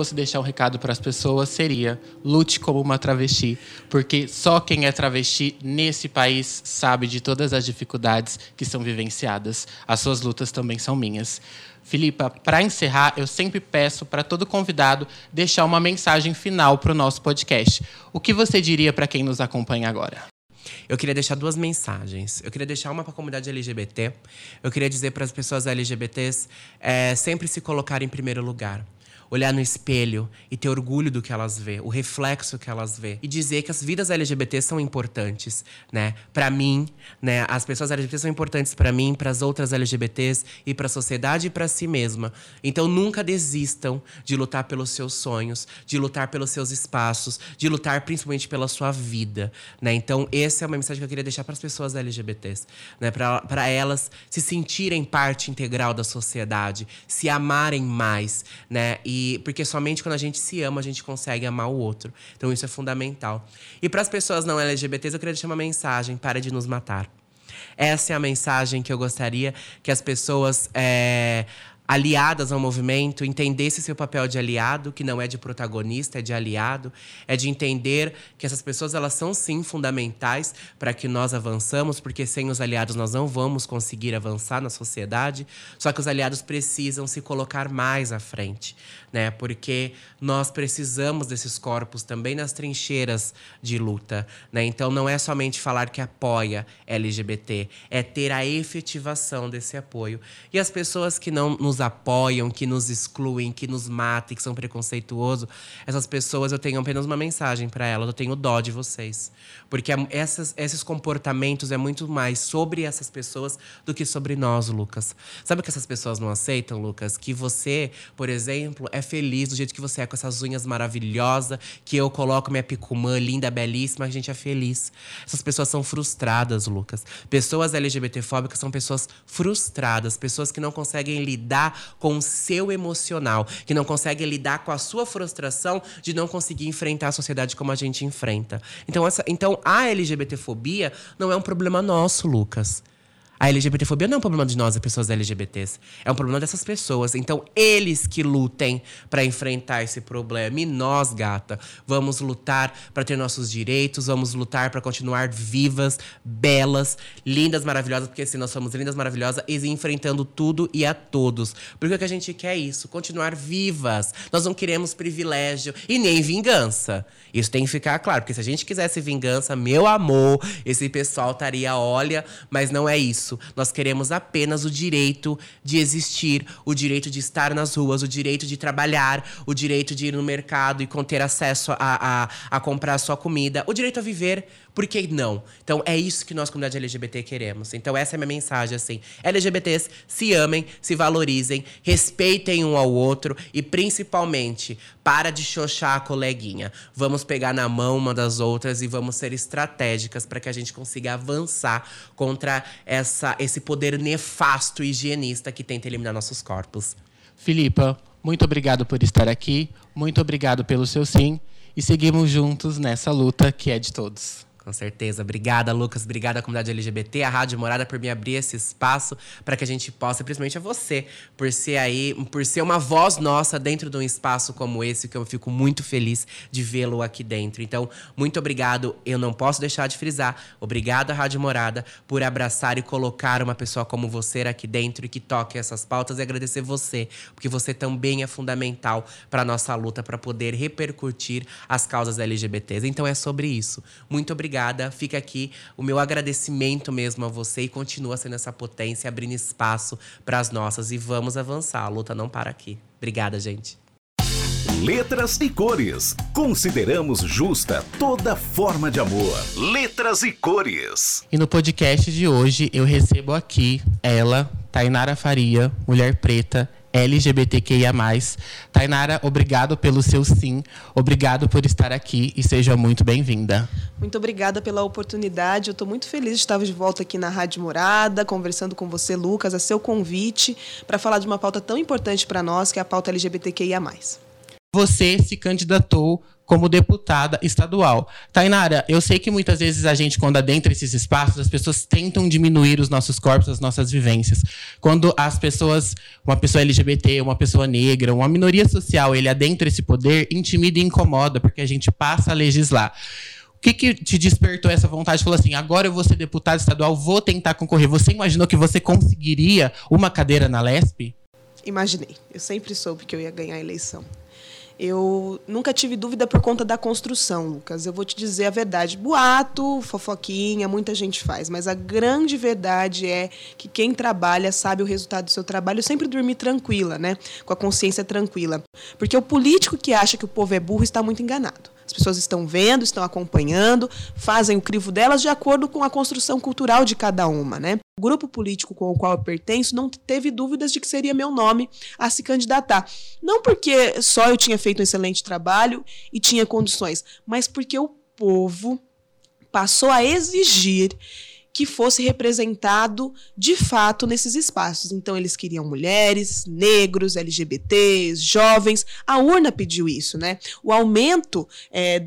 fosse deixar um recado para as pessoas, seria: lute como uma travesti, porque só quem é travesti nesse país sabe de todas as dificuldades que são vivenciadas. As suas lutas também são minhas. Filipa, para encerrar, eu sempre peço para todo convidado deixar uma mensagem final para o nosso podcast. O que você diria para quem nos acompanha agora? Eu queria deixar duas mensagens. Eu queria deixar uma para a comunidade LGBT. Eu queria dizer para as pessoas LGBTs é, sempre se colocar em primeiro lugar. Olhar no espelho e ter orgulho do que elas vê, o reflexo que elas vê. E dizer que as vidas LGBT são importantes, né? Para mim, né? As pessoas LGBT são importantes para mim, para as outras LGBTs e para a sociedade e para si mesma. Então nunca desistam de lutar pelos seus sonhos, de lutar pelos seus espaços, de lutar principalmente pela sua vida, né? Então essa é uma mensagem que eu queria deixar para as pessoas LGBTs, né? Para elas se sentirem parte integral da sociedade, se amarem mais, né? E porque somente quando a gente se ama a gente consegue amar o outro. Então isso é fundamental. E para as pessoas não LGBTs eu queria deixar uma mensagem: para de nos matar. Essa é a mensagem que eu gostaria que as pessoas é, aliadas ao movimento entendessem seu papel de aliado, que não é de protagonista, é de aliado, é de entender que essas pessoas elas são sim fundamentais para que nós avançamos, porque sem os aliados nós não vamos conseguir avançar na sociedade. Só que os aliados precisam se colocar mais à frente, né? Porque nós precisamos desses corpos também nas trincheiras de luta, né? Então não é somente falar que apoia LGBT, é ter a efetivação desse apoio. E as pessoas que não nos apoiam, que nos excluem, que nos matam, que são preconceituosos, essas pessoas eu tenho apenas uma mensagem para elas, eu tenho dó de vocês. Porque essas, esses comportamentos é muito mais sobre essas pessoas do que sobre nós, Lucas. Sabe o que essas pessoas não aceitam, Lucas? Que você, por exemplo, é feliz do jeito que você é, com essas unhas maravilhosas, que eu coloco minha picumã linda, belíssima, a gente é feliz. Essas pessoas são frustradas, Lucas. Pessoas LGBTfóbicas são pessoas frustradas, pessoas que não conseguem lidar com o seu emocional, que não conseguem lidar com a sua frustração de não conseguir enfrentar a sociedade como a gente enfrenta. Então, essa, então a LGBTfobia não é um problema nosso, Lucas. A LGBTfobia não é um problema de nós, as pessoas LGBTs. É um problema dessas pessoas. Então, eles que lutem para enfrentar esse problema. E nós, gata, vamos lutar para ter nossos direitos, vamos lutar para continuar vivas, belas, lindas, maravilhosas, porque se nós somos lindas, maravilhosas e enfrentando tudo e a todos. Porque o que a gente quer é isso, continuar vivas. Nós não queremos privilégio e nem vingança. Isso tem que ficar claro, porque se a gente quisesse vingança, meu amor, esse pessoal estaria, olha, mas não é isso. Nós queremos apenas o direito de existir, o direito de estar nas ruas, o direito de trabalhar, o direito de ir no mercado e ter acesso a, a, a comprar a sua comida, o direito a viver por que não? Então é isso que nós, comunidade LGBT, queremos. Então essa é a minha mensagem, assim. LGBTs se amem, se valorizem, respeitem um ao outro e principalmente para de xoxar a coleguinha. Vamos pegar na mão uma das outras e vamos ser estratégicas para que a gente consiga avançar contra essa, esse poder nefasto higienista que tenta eliminar nossos corpos. Filipa, muito obrigado por estar aqui. Muito obrigado pelo seu sim. E seguimos juntos nessa luta que é de todos. Com certeza. Obrigada, Lucas. Obrigada à comunidade LGBT, à Rádio Morada por me abrir esse espaço para que a gente possa, principalmente a você, por ser aí, por ser uma voz nossa dentro de um espaço como esse, que eu fico muito feliz de vê-lo aqui dentro. Então, muito obrigado. Eu não posso deixar de frisar. Obrigado à Rádio Morada por abraçar e colocar uma pessoa como você aqui dentro e que toque essas pautas e agradecer você, porque você também é fundamental para nossa luta para poder repercutir as causas LGBTs. Então é sobre isso. Muito obrigado obrigada. Fica aqui o meu agradecimento mesmo a você e continua sendo essa potência, abrindo espaço para as nossas. E vamos avançar. A luta não para aqui. Obrigada, gente. Letras e cores. Consideramos justa toda forma de amor. Letras e cores. E no podcast de hoje eu recebo aqui ela, Tainara Faria, mulher preta, LGBTQIA+. Tainara, obrigado pelo seu sim, obrigado por estar aqui e seja muito bem-vinda. Muito obrigada pela oportunidade, eu estou muito feliz de estar de volta aqui na Rádio Morada, conversando com você, Lucas, a seu convite para falar de uma pauta tão importante para nós, que é a pauta LGBTQIA+. Você se candidatou como deputada estadual. Tainara, eu sei que muitas vezes a gente, quando adentra esses espaços, as pessoas tentam diminuir os nossos corpos, as nossas vivências. Quando as pessoas, uma pessoa LGBT, uma pessoa negra, uma minoria social, ele adentra esse poder, intimida e incomoda, porque a gente passa a legislar. O que, que te despertou essa vontade? Falou assim, agora eu vou ser deputada estadual, vou tentar concorrer. Você imaginou que você conseguiria uma cadeira na LESP? Imaginei. Eu sempre soube que eu ia ganhar a eleição. Eu nunca tive dúvida por conta da construção, Lucas. Eu vou te dizer a verdade. Boato, fofoquinha, muita gente faz, mas a grande verdade é que quem trabalha sabe o resultado do seu trabalho sempre dormir tranquila, né? Com a consciência tranquila. Porque o político que acha que o povo é burro está muito enganado. As pessoas estão vendo, estão acompanhando, fazem o crivo delas de acordo com a construção cultural de cada uma, né? O grupo político com o qual eu pertenço não teve dúvidas de que seria meu nome a se candidatar. Não porque só eu tinha feito um excelente trabalho e tinha condições, mas porque o povo passou a exigir que fosse representado de fato nesses espaços. Então, eles queriam mulheres, negros, LGBTs, jovens. A urna pediu isso, né? O aumento é,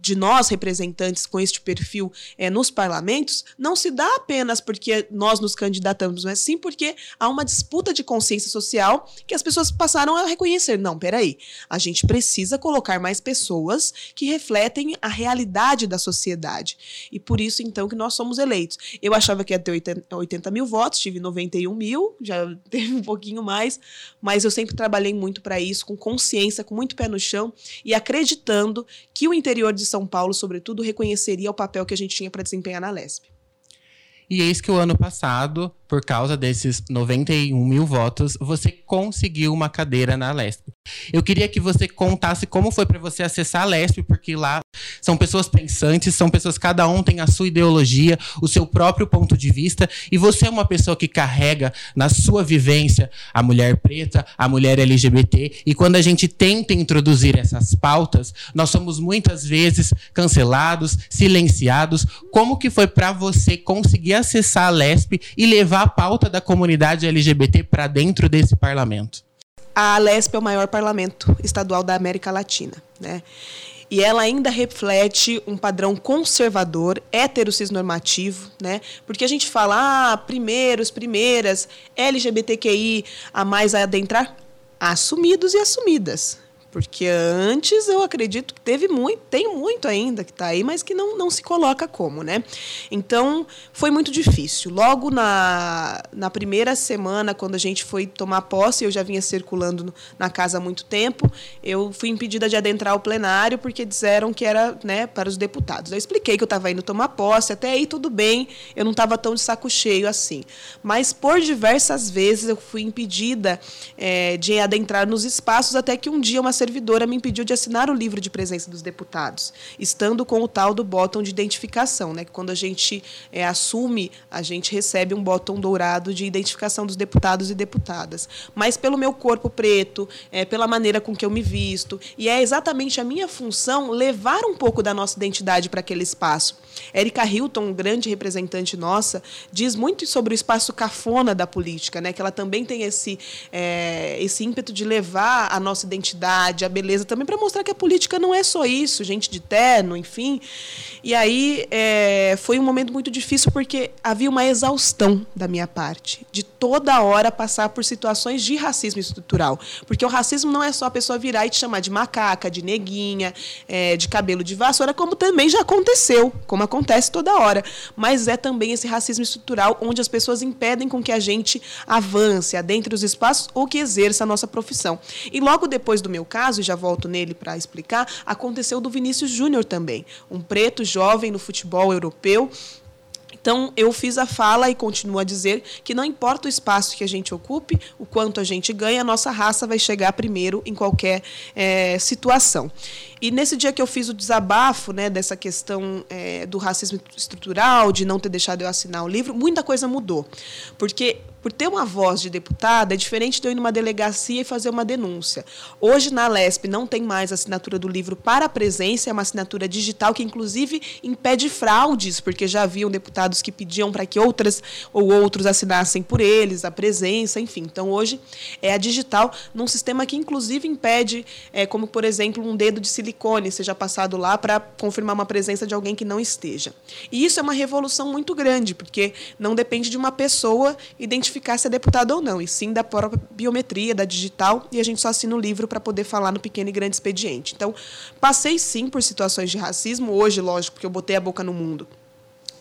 de nós, representantes com este perfil é, nos parlamentos, não se dá apenas porque nós nos candidatamos, mas sim porque há uma disputa de consciência social que as pessoas passaram a reconhecer. Não, peraí, a gente precisa colocar mais pessoas que refletem a realidade da sociedade. E por isso, então, que nós somos eleitos. Eu achava que ia ter 80, 80 mil votos, tive 91 mil, já [LAUGHS] teve um pouquinho mais, mas eu sempre trabalhei muito para isso, com consciência, com muito pé no chão e acreditando que o interior de São Paulo, sobretudo, reconheceria o papel que a gente tinha para desempenhar na LESP. E eis que o ano passado, por causa desses 91 mil votos, você conseguiu uma cadeira na LESP. Eu queria que você contasse como foi para você acessar a LESP, porque lá são pessoas pensantes, são pessoas, cada um tem a sua ideologia, o seu próprio ponto de vista, e você é uma pessoa que carrega na sua vivência a mulher preta, a mulher LGBT, e quando a gente tenta introduzir essas pautas, nós somos muitas vezes cancelados, silenciados. Como que foi para você conseguir acessar a LESP e levar a pauta da comunidade LGBT para dentro desse parlamento? a Lesp é o maior parlamento estadual da América Latina. Né? e ela ainda reflete um padrão conservador, heterocisnormativo, né? Porque a gente fala, ah, primeiros, primeiras, LGBTQI a mais a adentrar, assumidos e assumidas. Porque antes eu acredito que teve muito, tem muito ainda que está aí, mas que não, não se coloca como, né? Então foi muito difícil. Logo na, na primeira semana, quando a gente foi tomar posse, eu já vinha circulando na casa há muito tempo, eu fui impedida de adentrar o plenário porque disseram que era né, para os deputados. Eu expliquei que eu estava indo tomar posse, até aí tudo bem, eu não estava tão de saco cheio assim. Mas por diversas vezes eu fui impedida é, de adentrar nos espaços, até que um dia uma servidora me impediu de assinar o livro de presença dos deputados, estando com o tal do botão de identificação, né? Que quando a gente é, assume, a gente recebe um botão dourado de identificação dos deputados e deputadas. Mas pelo meu corpo preto, é, pela maneira com que eu me visto, e é exatamente a minha função levar um pouco da nossa identidade para aquele espaço. Érica Hilton, grande representante nossa, diz muito sobre o espaço cafona da política, né? Que ela também tem esse é, esse ímpeto de levar a nossa identidade, a beleza também para mostrar que a política não é só isso, gente de terno, enfim. E aí é, foi um momento muito difícil porque havia uma exaustão da minha parte de toda hora passar por situações de racismo estrutural, porque o racismo não é só a pessoa virar e te chamar de macaca, de neguinha, é, de cabelo de vassoura, como também já aconteceu, como acontece toda hora. Mas é também esse racismo estrutural onde as pessoas impedem com que a gente avance, adentre os espaços ou que exerça a nossa profissão. E logo depois do meu caso, e já volto nele para explicar, aconteceu do Vinícius Júnior também, um preto jovem no futebol europeu então, eu fiz a fala e continuo a dizer que não importa o espaço que a gente ocupe, o quanto a gente ganha, a nossa raça vai chegar primeiro em qualquer é, situação. E nesse dia que eu fiz o desabafo né, dessa questão é, do racismo estrutural, de não ter deixado eu assinar o livro, muita coisa mudou. Porque por ter uma voz de deputada, é diferente de eu ir numa delegacia e fazer uma denúncia. Hoje, na LESP, não tem mais assinatura do livro para a presença, é uma assinatura digital que, inclusive, impede fraudes, porque já haviam deputados que pediam para que outras ou outros assinassem por eles a presença, enfim. Então, hoje, é a digital, num sistema que, inclusive, impede, é, como, por exemplo, um dedo de silicone seja passado lá para confirmar uma presença de alguém que não esteja. E isso é uma revolução muito grande, porque não depende de uma pessoa identificar identificar se é deputado ou não, e sim da própria biometria, da digital, e a gente só assina o livro para poder falar no pequeno e grande expediente. Então, passei sim por situações de racismo, hoje, lógico, porque eu botei a boca no mundo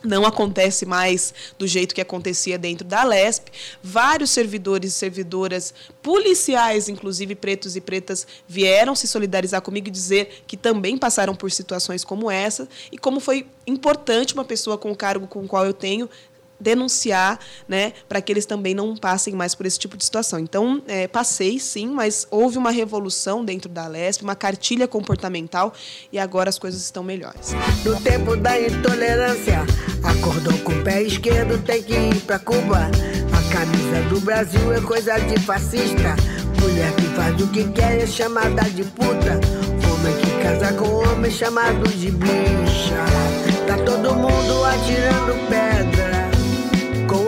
não acontece mais do jeito que acontecia dentro da LESP. Vários servidores e servidoras, policiais, inclusive pretos e pretas, vieram se solidarizar comigo e dizer que também passaram por situações como essa e como foi importante uma pessoa com o cargo com o qual eu tenho denunciar, né, para que eles também não passem mais por esse tipo de situação. Então, é, passei sim, mas houve uma revolução dentro da LESP, uma cartilha comportamental e agora as coisas estão melhores. No tempo da intolerância, acordou com o pé esquerdo, tem que ir para Cuba. A camisa do Brasil é coisa de fascista. Mulher que faz o que quer é chamada de puta. Homem que casa com homem chamado de bicha. Tá todo mundo atirando pedra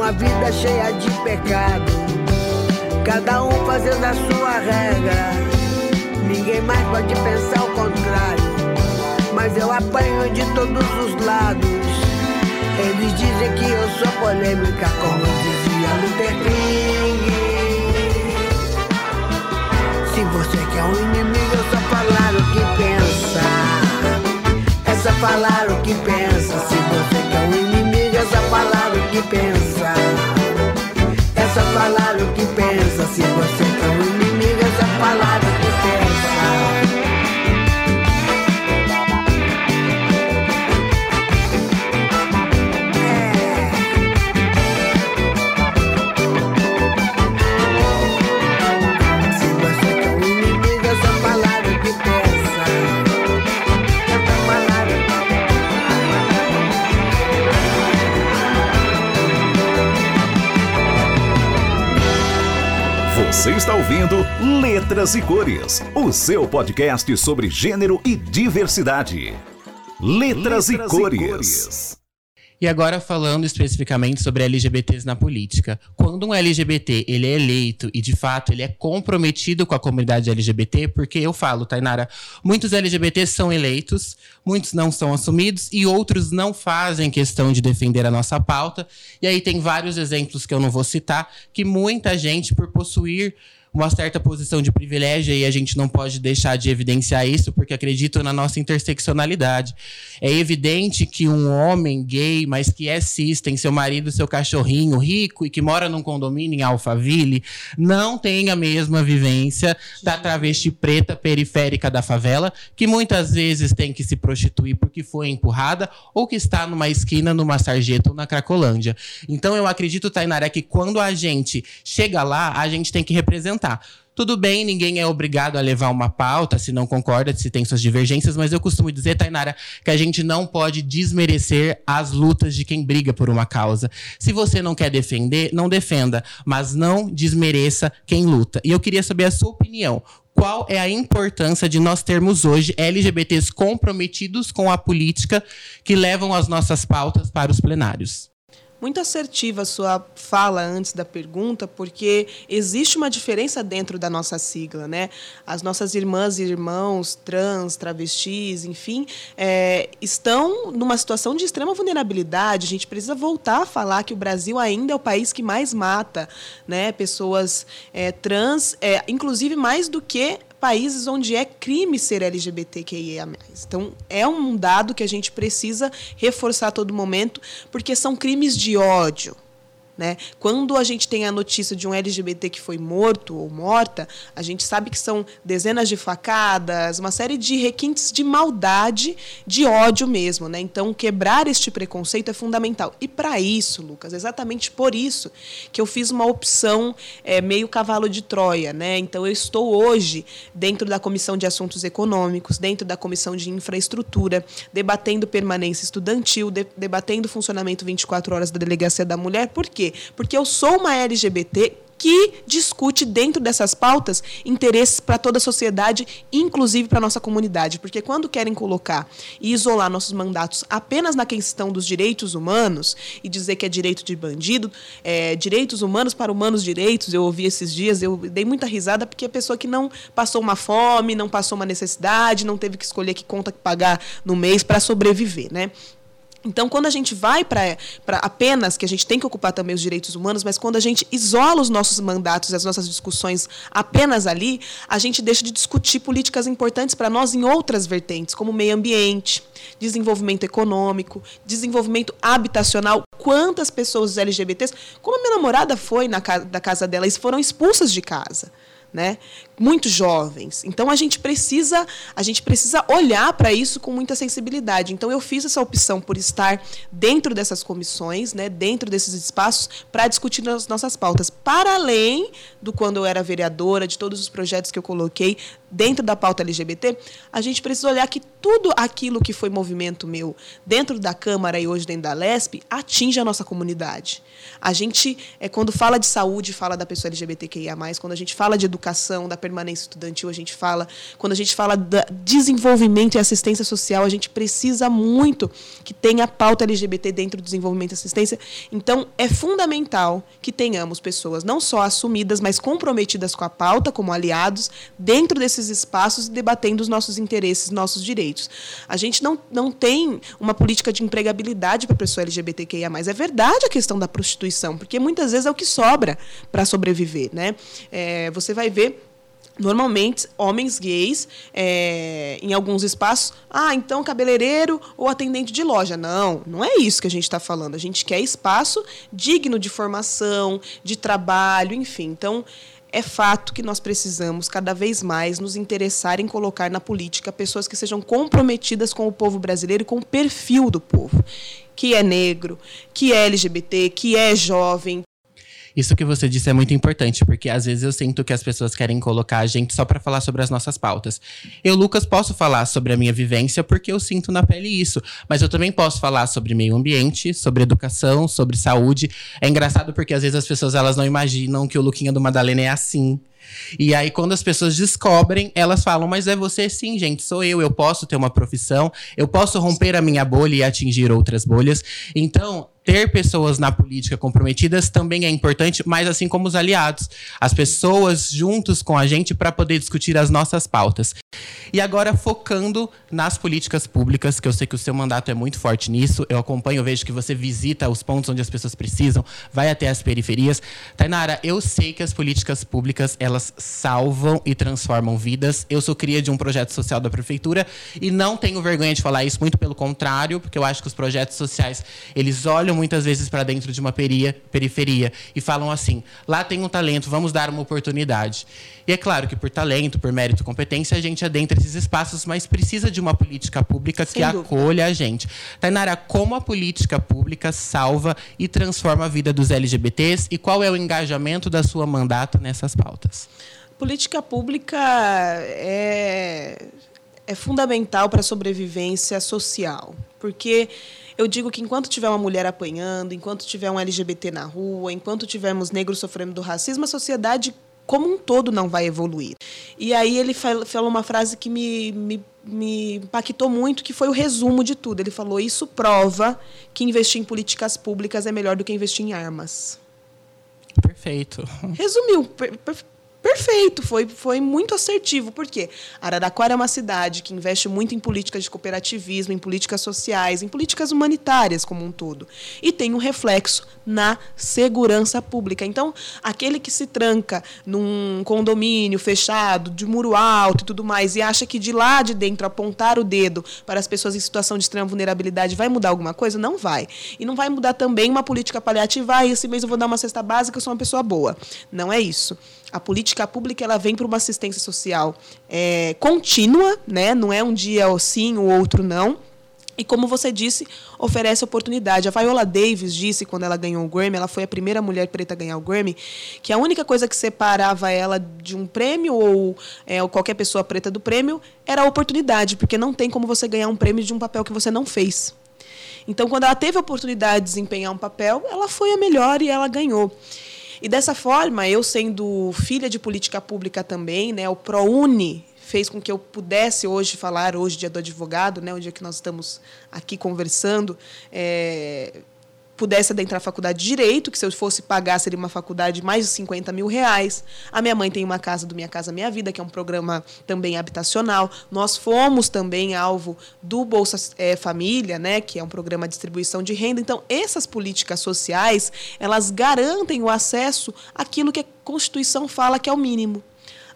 com a vida cheia de pecado. Cada um fazendo a sua regra. Ninguém mais pode pensar o contrário. Mas eu apanho de todos os lados. Eles dizem que eu sou polêmica, como dizia Luther King. Se você quer um inimigo, é só falar o que pensa. É só falar o que pensa. Que pensa. Essa palavra o que pensa. Se você quer um inimigo, essa palavra que Você está ouvindo Letras e Cores, o seu podcast sobre gênero e diversidade. Letras, Letras e, cores. e, cores. E agora falando especificamente sobre LGBTs na política. Quando um LGBT ele é eleito e de fato ele é comprometido com a comunidade LGBT, porque eu falo, Tainara, muitos LGBTs são eleitos, muitos não são assumidos e outros não fazem questão de defender a nossa pauta. E aí tem vários exemplos que eu não vou citar, que muita gente por possuir uma certa posição de privilégio e a gente não pode deixar de evidenciar isso porque acredito na nossa interseccionalidade. É evidente que um homem gay, mas que é cis, tem seu marido, seu cachorrinho rico e que mora num condomínio em Alphaville, não tem a mesma vivência da travesti preta periférica da favela, que muitas vezes tem que se prostituir porque foi empurrada ou que está numa esquina, numa sarjeta ou na Cracolândia. Então eu acredito, Tainara, que quando a gente chega lá, a gente tem que representar Tá. Tudo bem, ninguém é obrigado a levar uma pauta se não concorda, se tem suas divergências, mas eu costumo dizer, Tainara, que a gente não pode desmerecer as lutas de quem briga por uma causa. Se você não quer defender, não defenda, mas não desmereça quem luta. E eu queria saber a sua opinião qual é a importância de nós termos hoje LGBTs comprometidos com a política que levam as nossas pautas para os plenários. Muito assertiva a sua fala antes da pergunta, porque existe uma diferença dentro da nossa sigla, né? As nossas irmãs e irmãos trans, travestis, enfim, é, estão numa situação de extrema vulnerabilidade. A gente precisa voltar a falar que o Brasil ainda é o país que mais mata, né? Pessoas é, trans, é, inclusive mais do que países onde é crime ser LGBTQIA+. Então, é um dado que a gente precisa reforçar a todo momento, porque são crimes de ódio. Né? Quando a gente tem a notícia de um LGBT que foi morto ou morta, a gente sabe que são dezenas de facadas, uma série de requintes de maldade, de ódio mesmo. Né? Então, quebrar este preconceito é fundamental. E para isso, Lucas, exatamente por isso que eu fiz uma opção é, meio cavalo de Troia. Né? Então, eu estou hoje dentro da Comissão de Assuntos Econômicos, dentro da Comissão de Infraestrutura, debatendo permanência estudantil, de, debatendo funcionamento 24 horas da Delegacia da Mulher. Por quê? Porque eu sou uma LGBT que discute dentro dessas pautas interesses para toda a sociedade, inclusive para a nossa comunidade. Porque quando querem colocar e isolar nossos mandatos apenas na questão dos direitos humanos e dizer que é direito de bandido, é, direitos humanos para humanos direitos, eu ouvi esses dias, eu dei muita risada porque a pessoa que não passou uma fome, não passou uma necessidade, não teve que escolher que conta que pagar no mês para sobreviver, né? Então, quando a gente vai para apenas que a gente tem que ocupar também os direitos humanos, mas quando a gente isola os nossos mandatos e as nossas discussões apenas ali, a gente deixa de discutir políticas importantes para nós em outras vertentes, como meio ambiente, desenvolvimento econômico, desenvolvimento habitacional. Quantas pessoas LGBTs, como a minha namorada foi na casa, da casa dela, e foram expulsas de casa né? Muito jovens. Então a gente precisa, a gente precisa olhar para isso com muita sensibilidade. Então eu fiz essa opção por estar dentro dessas comissões, né, dentro desses espaços para discutir as nossas pautas, para além do quando eu era vereadora, de todos os projetos que eu coloquei dentro da pauta LGBT, a gente precisa olhar que tudo aquilo que foi movimento meu dentro da Câmara e hoje dentro da LESP atinge a nossa comunidade. A gente, é, quando fala de saúde, fala da pessoa LGBTQIA, quando a gente fala de educação, da permanência estudantil, a gente fala, quando a gente fala de desenvolvimento e assistência social, a gente precisa muito que tenha pauta LGBT dentro do desenvolvimento e assistência. Então, é fundamental que tenhamos pessoas não só assumidas, mas comprometidas com a pauta, como aliados, dentro desse esses espaços e debatendo os nossos interesses, nossos direitos. A gente não, não tem uma política de empregabilidade para a pessoa LGBTQIA. É verdade a questão da prostituição, porque muitas vezes é o que sobra para sobreviver. Né? É, você vai ver Normalmente, homens gays, é, em alguns espaços, ah, então cabeleireiro ou atendente de loja. Não, não é isso que a gente está falando. A gente quer espaço digno de formação, de trabalho, enfim. Então, é fato que nós precisamos cada vez mais nos interessar em colocar na política pessoas que sejam comprometidas com o povo brasileiro e com o perfil do povo, que é negro, que é LGBT, que é jovem, isso que você disse é muito importante, porque às vezes eu sinto que as pessoas querem colocar a gente só para falar sobre as nossas pautas. Eu, Lucas, posso falar sobre a minha vivência porque eu sinto na pele isso, mas eu também posso falar sobre meio ambiente, sobre educação, sobre saúde. É engraçado porque às vezes as pessoas elas não imaginam que o Luquinha do Madalena é assim E aí, quando as pessoas descobrem, elas falam: Mas é você sim, gente, sou eu, eu posso ter uma profissão, eu posso romper a minha bolha e atingir outras bolhas. Então, ter pessoas na política comprometidas também é importante, mas assim como os aliados, as pessoas juntos com a gente para poder discutir as nossas pautas. E agora focando nas políticas públicas, que eu sei que o seu mandato é muito forte nisso, eu acompanho, vejo que você visita os pontos onde as pessoas precisam, vai até as periferias. Tainara, eu sei que as políticas públicas, elas salvam e transformam vidas. Eu sou cria de um projeto social da prefeitura e não tenho vergonha de falar isso, muito pelo contrário, porque eu acho que os projetos sociais, eles olham muitas vezes para dentro de uma peria, periferia e falam assim: lá tem um talento, vamos dar uma oportunidade. E é claro que por talento, por mérito competência, a gente adentra esses espaços, mas precisa de uma política pública Sem que dúvida. acolha a gente. Tainara, como a política pública salva e transforma a vida dos LGBTs e qual é o engajamento da sua mandato nessas pautas? Política pública é, é fundamental para a sobrevivência social, porque eu digo que enquanto tiver uma mulher apanhando, enquanto tiver um LGBT na rua, enquanto tivermos negros sofrendo do racismo, a sociedade como um todo não vai evoluir. E aí ele falou uma frase que me, me, me impactou muito, que foi o resumo de tudo. Ele falou: Isso prova que investir em políticas públicas é melhor do que investir em armas. Perfeito. Resumiu. Per, per, perfeito, foi, foi muito assertivo. Por quê? Araraquara é uma cidade que investe muito em políticas de cooperativismo, em políticas sociais, em políticas humanitárias como um todo. E tem um reflexo na segurança pública. Então, aquele que se tranca num condomínio fechado, de muro alto e tudo mais, e acha que de lá de dentro apontar o dedo para as pessoas em situação de extrema vulnerabilidade vai mudar alguma coisa, não vai. E não vai mudar também uma política paliativa, ah, esse mês eu vou dar uma cesta básica, eu sou uma pessoa boa. Não é isso. A política pública ela vem para uma assistência social é, contínua, né? não é um dia ou sim, o outro não. E como você disse, oferece oportunidade. A Viola Davis disse, quando ela ganhou o Grammy, ela foi a primeira mulher preta a ganhar o Grammy, que a única coisa que separava ela de um prêmio ou, é, ou qualquer pessoa preta do prêmio era a oportunidade, porque não tem como você ganhar um prêmio de um papel que você não fez. Então, quando ela teve a oportunidade de desempenhar um papel, ela foi a melhor e ela ganhou. E dessa forma, eu sendo filha de política pública também, né, o ProUni fez com que eu pudesse hoje falar, hoje dia do advogado, né, o dia que nós estamos aqui conversando, é, pudesse adentrar a faculdade de Direito, que se eu fosse pagar seria uma faculdade de mais de 50 mil reais. A minha mãe tem uma casa do Minha Casa Minha Vida, que é um programa também habitacional. Nós fomos também alvo do Bolsa é, Família, né, que é um programa de distribuição de renda. Então, essas políticas sociais, elas garantem o acesso àquilo que a Constituição fala que é o mínimo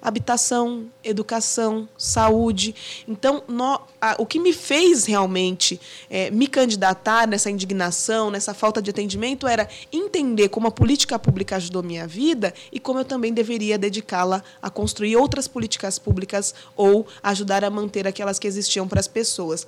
habitação, educação, saúde. Então, no, a, o que me fez realmente é, me candidatar nessa indignação, nessa falta de atendimento, era entender como a política pública ajudou minha vida e como eu também deveria dedicá-la a construir outras políticas públicas ou ajudar a manter aquelas que existiam para as pessoas.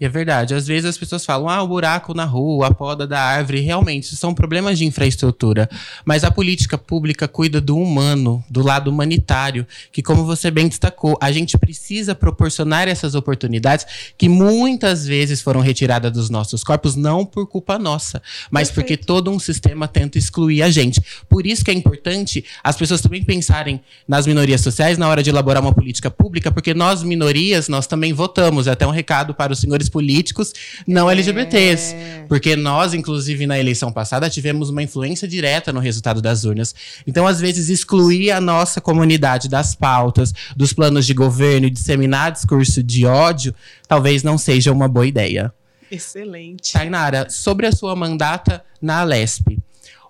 E é verdade, às vezes as pessoas falam, ah, o buraco na rua, a poda da árvore, realmente são problemas de infraestrutura. Mas a política pública cuida do humano, do lado humanitário, que, como você bem destacou, a gente precisa proporcionar essas oportunidades que muitas vezes foram retiradas dos nossos corpos, não por culpa nossa, mas Perfeito. porque todo um sistema tenta excluir a gente. Por isso que é importante as pessoas também pensarem nas minorias sociais na hora de elaborar uma política pública, porque nós, minorias, nós também votamos. É até um recado para os senhores políticos não é. LGBTs. Porque nós, inclusive, na eleição passada, tivemos uma influência direta no resultado das urnas. Então, às vezes, excluir a nossa comunidade das pautas, dos planos de governo e disseminar discurso de ódio, talvez não seja uma boa ideia. Excelente. Tainara, sobre a sua mandata na Alesp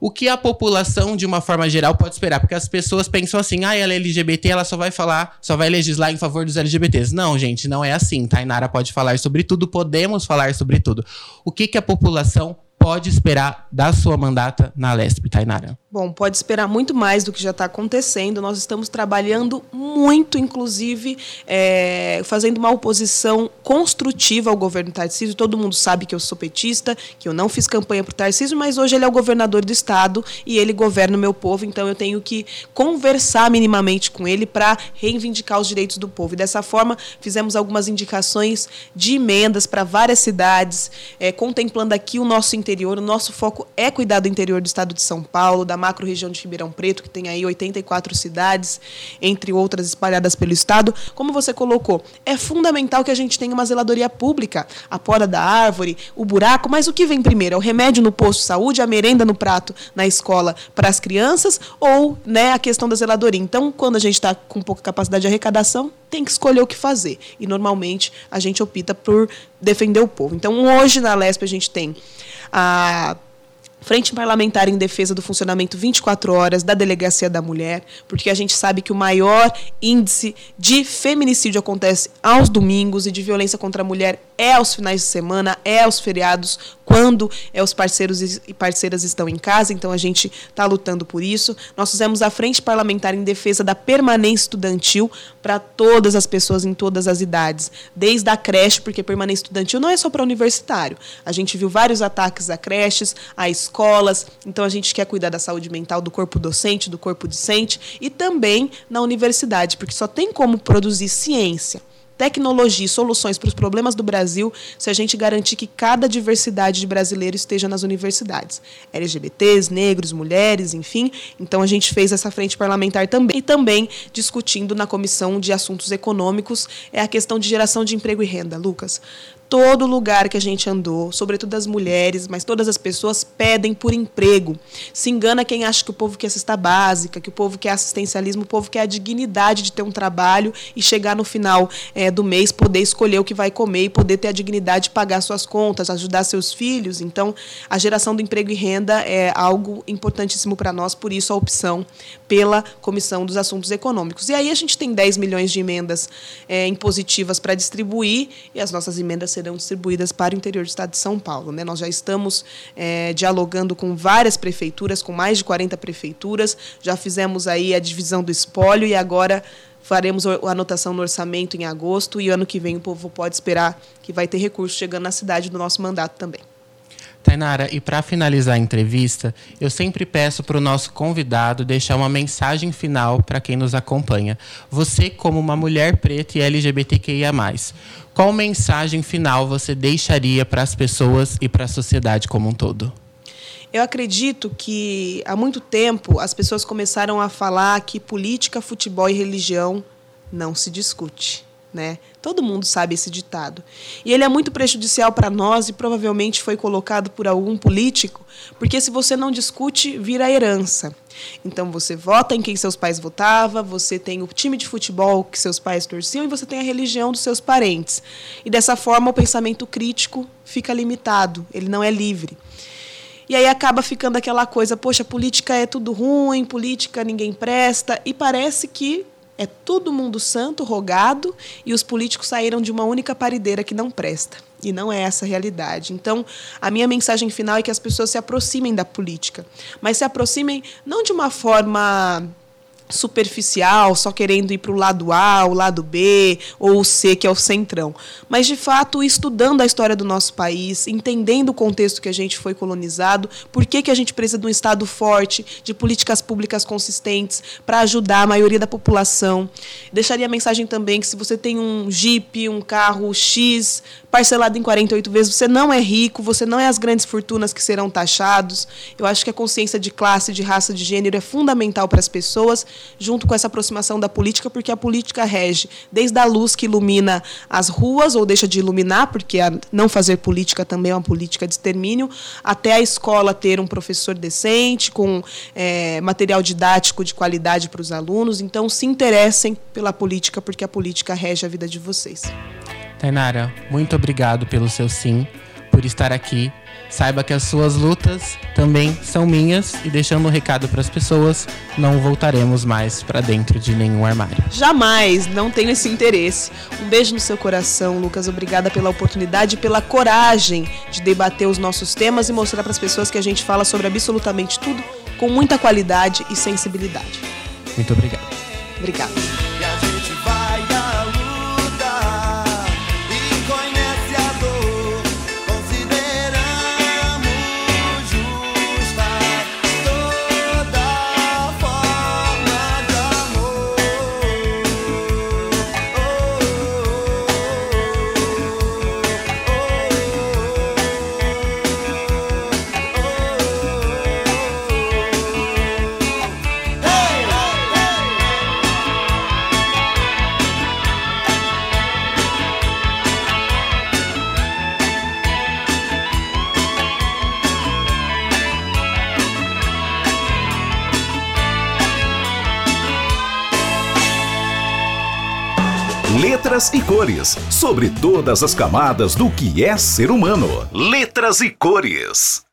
o que a população, de uma forma geral, pode esperar. Porque as pessoas pensam assim, ah, ela é LGBT, ela só vai falar, só vai legislar em favor dos LGBTs. Não, gente, não é assim. Tainara pode falar sobre tudo, podemos falar sobre tudo. O que, que a população pode esperar da sua mandata na Lesp, Tainara? Bom, pode esperar muito mais do que já está acontecendo. Nós estamos trabalhando muito, inclusive, é, fazendo uma oposição construtiva ao governo Tarcísio. Todo mundo sabe que eu sou petista, que eu não fiz campanha para o Tarcísio, mas hoje ele é o governador do estado e ele governa o meu povo, então eu tenho que conversar minimamente com ele para reivindicar os direitos do povo. E dessa forma, fizemos algumas indicações de emendas para várias cidades, é, contemplando aqui o nosso interior. O nosso foco é cuidar do interior do estado de São Paulo, da macro região de Ribeirão Preto, que tem aí 84 cidades, entre outras espalhadas pelo estado. Como você colocou, é fundamental que a gente tenha uma zeladoria pública, a poda da árvore, o buraco, mas o que vem primeiro? É o remédio no posto de saúde, a merenda no prato na escola para as crianças ou né, a questão da zeladoria? Então, quando a gente está com pouca capacidade de arrecadação, tem que escolher o que fazer. E normalmente a gente opta por defender o povo. Então, hoje na Lesp a gente tem a Frente Parlamentar em Defesa do Funcionamento 24 Horas da Delegacia da Mulher, porque a gente sabe que o maior índice de feminicídio acontece aos domingos e de violência contra a mulher é aos finais de semana, é aos feriados, quando é, os parceiros e parceiras estão em casa, então a gente está lutando por isso. Nós fizemos a Frente Parlamentar em Defesa da Permanência Estudantil para todas as pessoas em todas as idades, desde a creche, porque permanência estudantil não é só para universitário. A gente viu vários ataques a creches, a escolas, então a gente quer cuidar da saúde mental do corpo docente, do corpo discente e também na universidade, porque só tem como produzir ciência tecnologia e soluções para os problemas do Brasil se a gente garantir que cada diversidade de brasileiro esteja nas universidades. LGBTs, negros, mulheres, enfim. Então a gente fez essa frente parlamentar também. E também discutindo na Comissão de Assuntos Econômicos é a questão de geração de emprego e renda. Lucas, todo lugar que a gente andou, sobretudo as mulheres, mas todas as pessoas pedem por emprego. Se engana quem acha que o povo quer cesta básica, que o povo quer assistencialismo, o povo quer a dignidade de ter um trabalho e chegar no final é, do mês poder escolher o que vai comer e poder ter a dignidade de pagar suas contas, ajudar seus filhos. Então, a geração do emprego e renda é algo importantíssimo para nós, por isso a opção pela Comissão dos Assuntos Econômicos. E aí a gente tem 10 milhões de emendas é, impositivas para distribuir e as nossas emendas serão distribuídas para o interior do estado de São Paulo. Né? Nós já estamos é, dialogando com várias prefeituras, com mais de 40 prefeituras, já fizemos aí a divisão do espólio e agora faremos a anotação no orçamento em agosto e ano que vem o povo pode esperar que vai ter recursos chegando na cidade do nosso mandato também. Tainara, e para finalizar a entrevista, eu sempre peço para o nosso convidado deixar uma mensagem final para quem nos acompanha. Você, como uma mulher preta e LGBTQIA, qual mensagem final você deixaria para as pessoas e para a sociedade como um todo? Eu acredito que há muito tempo as pessoas começaram a falar que política, futebol e religião não se discute. Né? Todo mundo sabe esse ditado. E ele é muito prejudicial para nós e provavelmente foi colocado por algum político, porque se você não discute, vira herança. Então você vota em quem seus pais votavam, você tem o time de futebol que seus pais torciam e você tem a religião dos seus parentes. E dessa forma o pensamento crítico fica limitado, ele não é livre. E aí acaba ficando aquela coisa, poxa, política é tudo ruim, política ninguém presta, e parece que é todo mundo santo, rogado, e os políticos saíram de uma única parideira que não presta. E não é essa a realidade. Então, a minha mensagem final é que as pessoas se aproximem da política, mas se aproximem não de uma forma superficial, só querendo ir para o lado A, o lado B ou o C, que é o centrão. Mas, de fato, estudando a história do nosso país, entendendo o contexto que a gente foi colonizado, por que, que a gente precisa de um Estado forte, de políticas públicas consistentes para ajudar a maioria da população. Deixaria a mensagem também que se você tem um Jeep, um carro X, parcelado em 48 vezes, você não é rico, você não é as grandes fortunas que serão taxados. Eu acho que a consciência de classe, de raça, de gênero é fundamental para as pessoas, junto com essa aproximação da política, porque a política rege desde a luz que ilumina as ruas ou deixa de iluminar, porque não fazer política também é uma política de extermínio, até a escola ter um professor decente, com é, material didático de qualidade para os alunos. Então, se interessem pela política, porque a política rege a vida de vocês. Tainara, muito obrigado pelo seu sim, por estar aqui. Saiba que as suas lutas também são minhas e deixando um recado para as pessoas, não voltaremos mais para dentro de nenhum armário. Jamais, não tenho esse interesse. Um beijo no seu coração, Lucas. Obrigada pela oportunidade e pela coragem de debater os nossos temas e mostrar para as pessoas que a gente fala sobre absolutamente tudo com muita qualidade e sensibilidade. Muito obrigado. Obrigada. Letras e cores, sobre todas as camadas do que é ser humano. Letras e cores.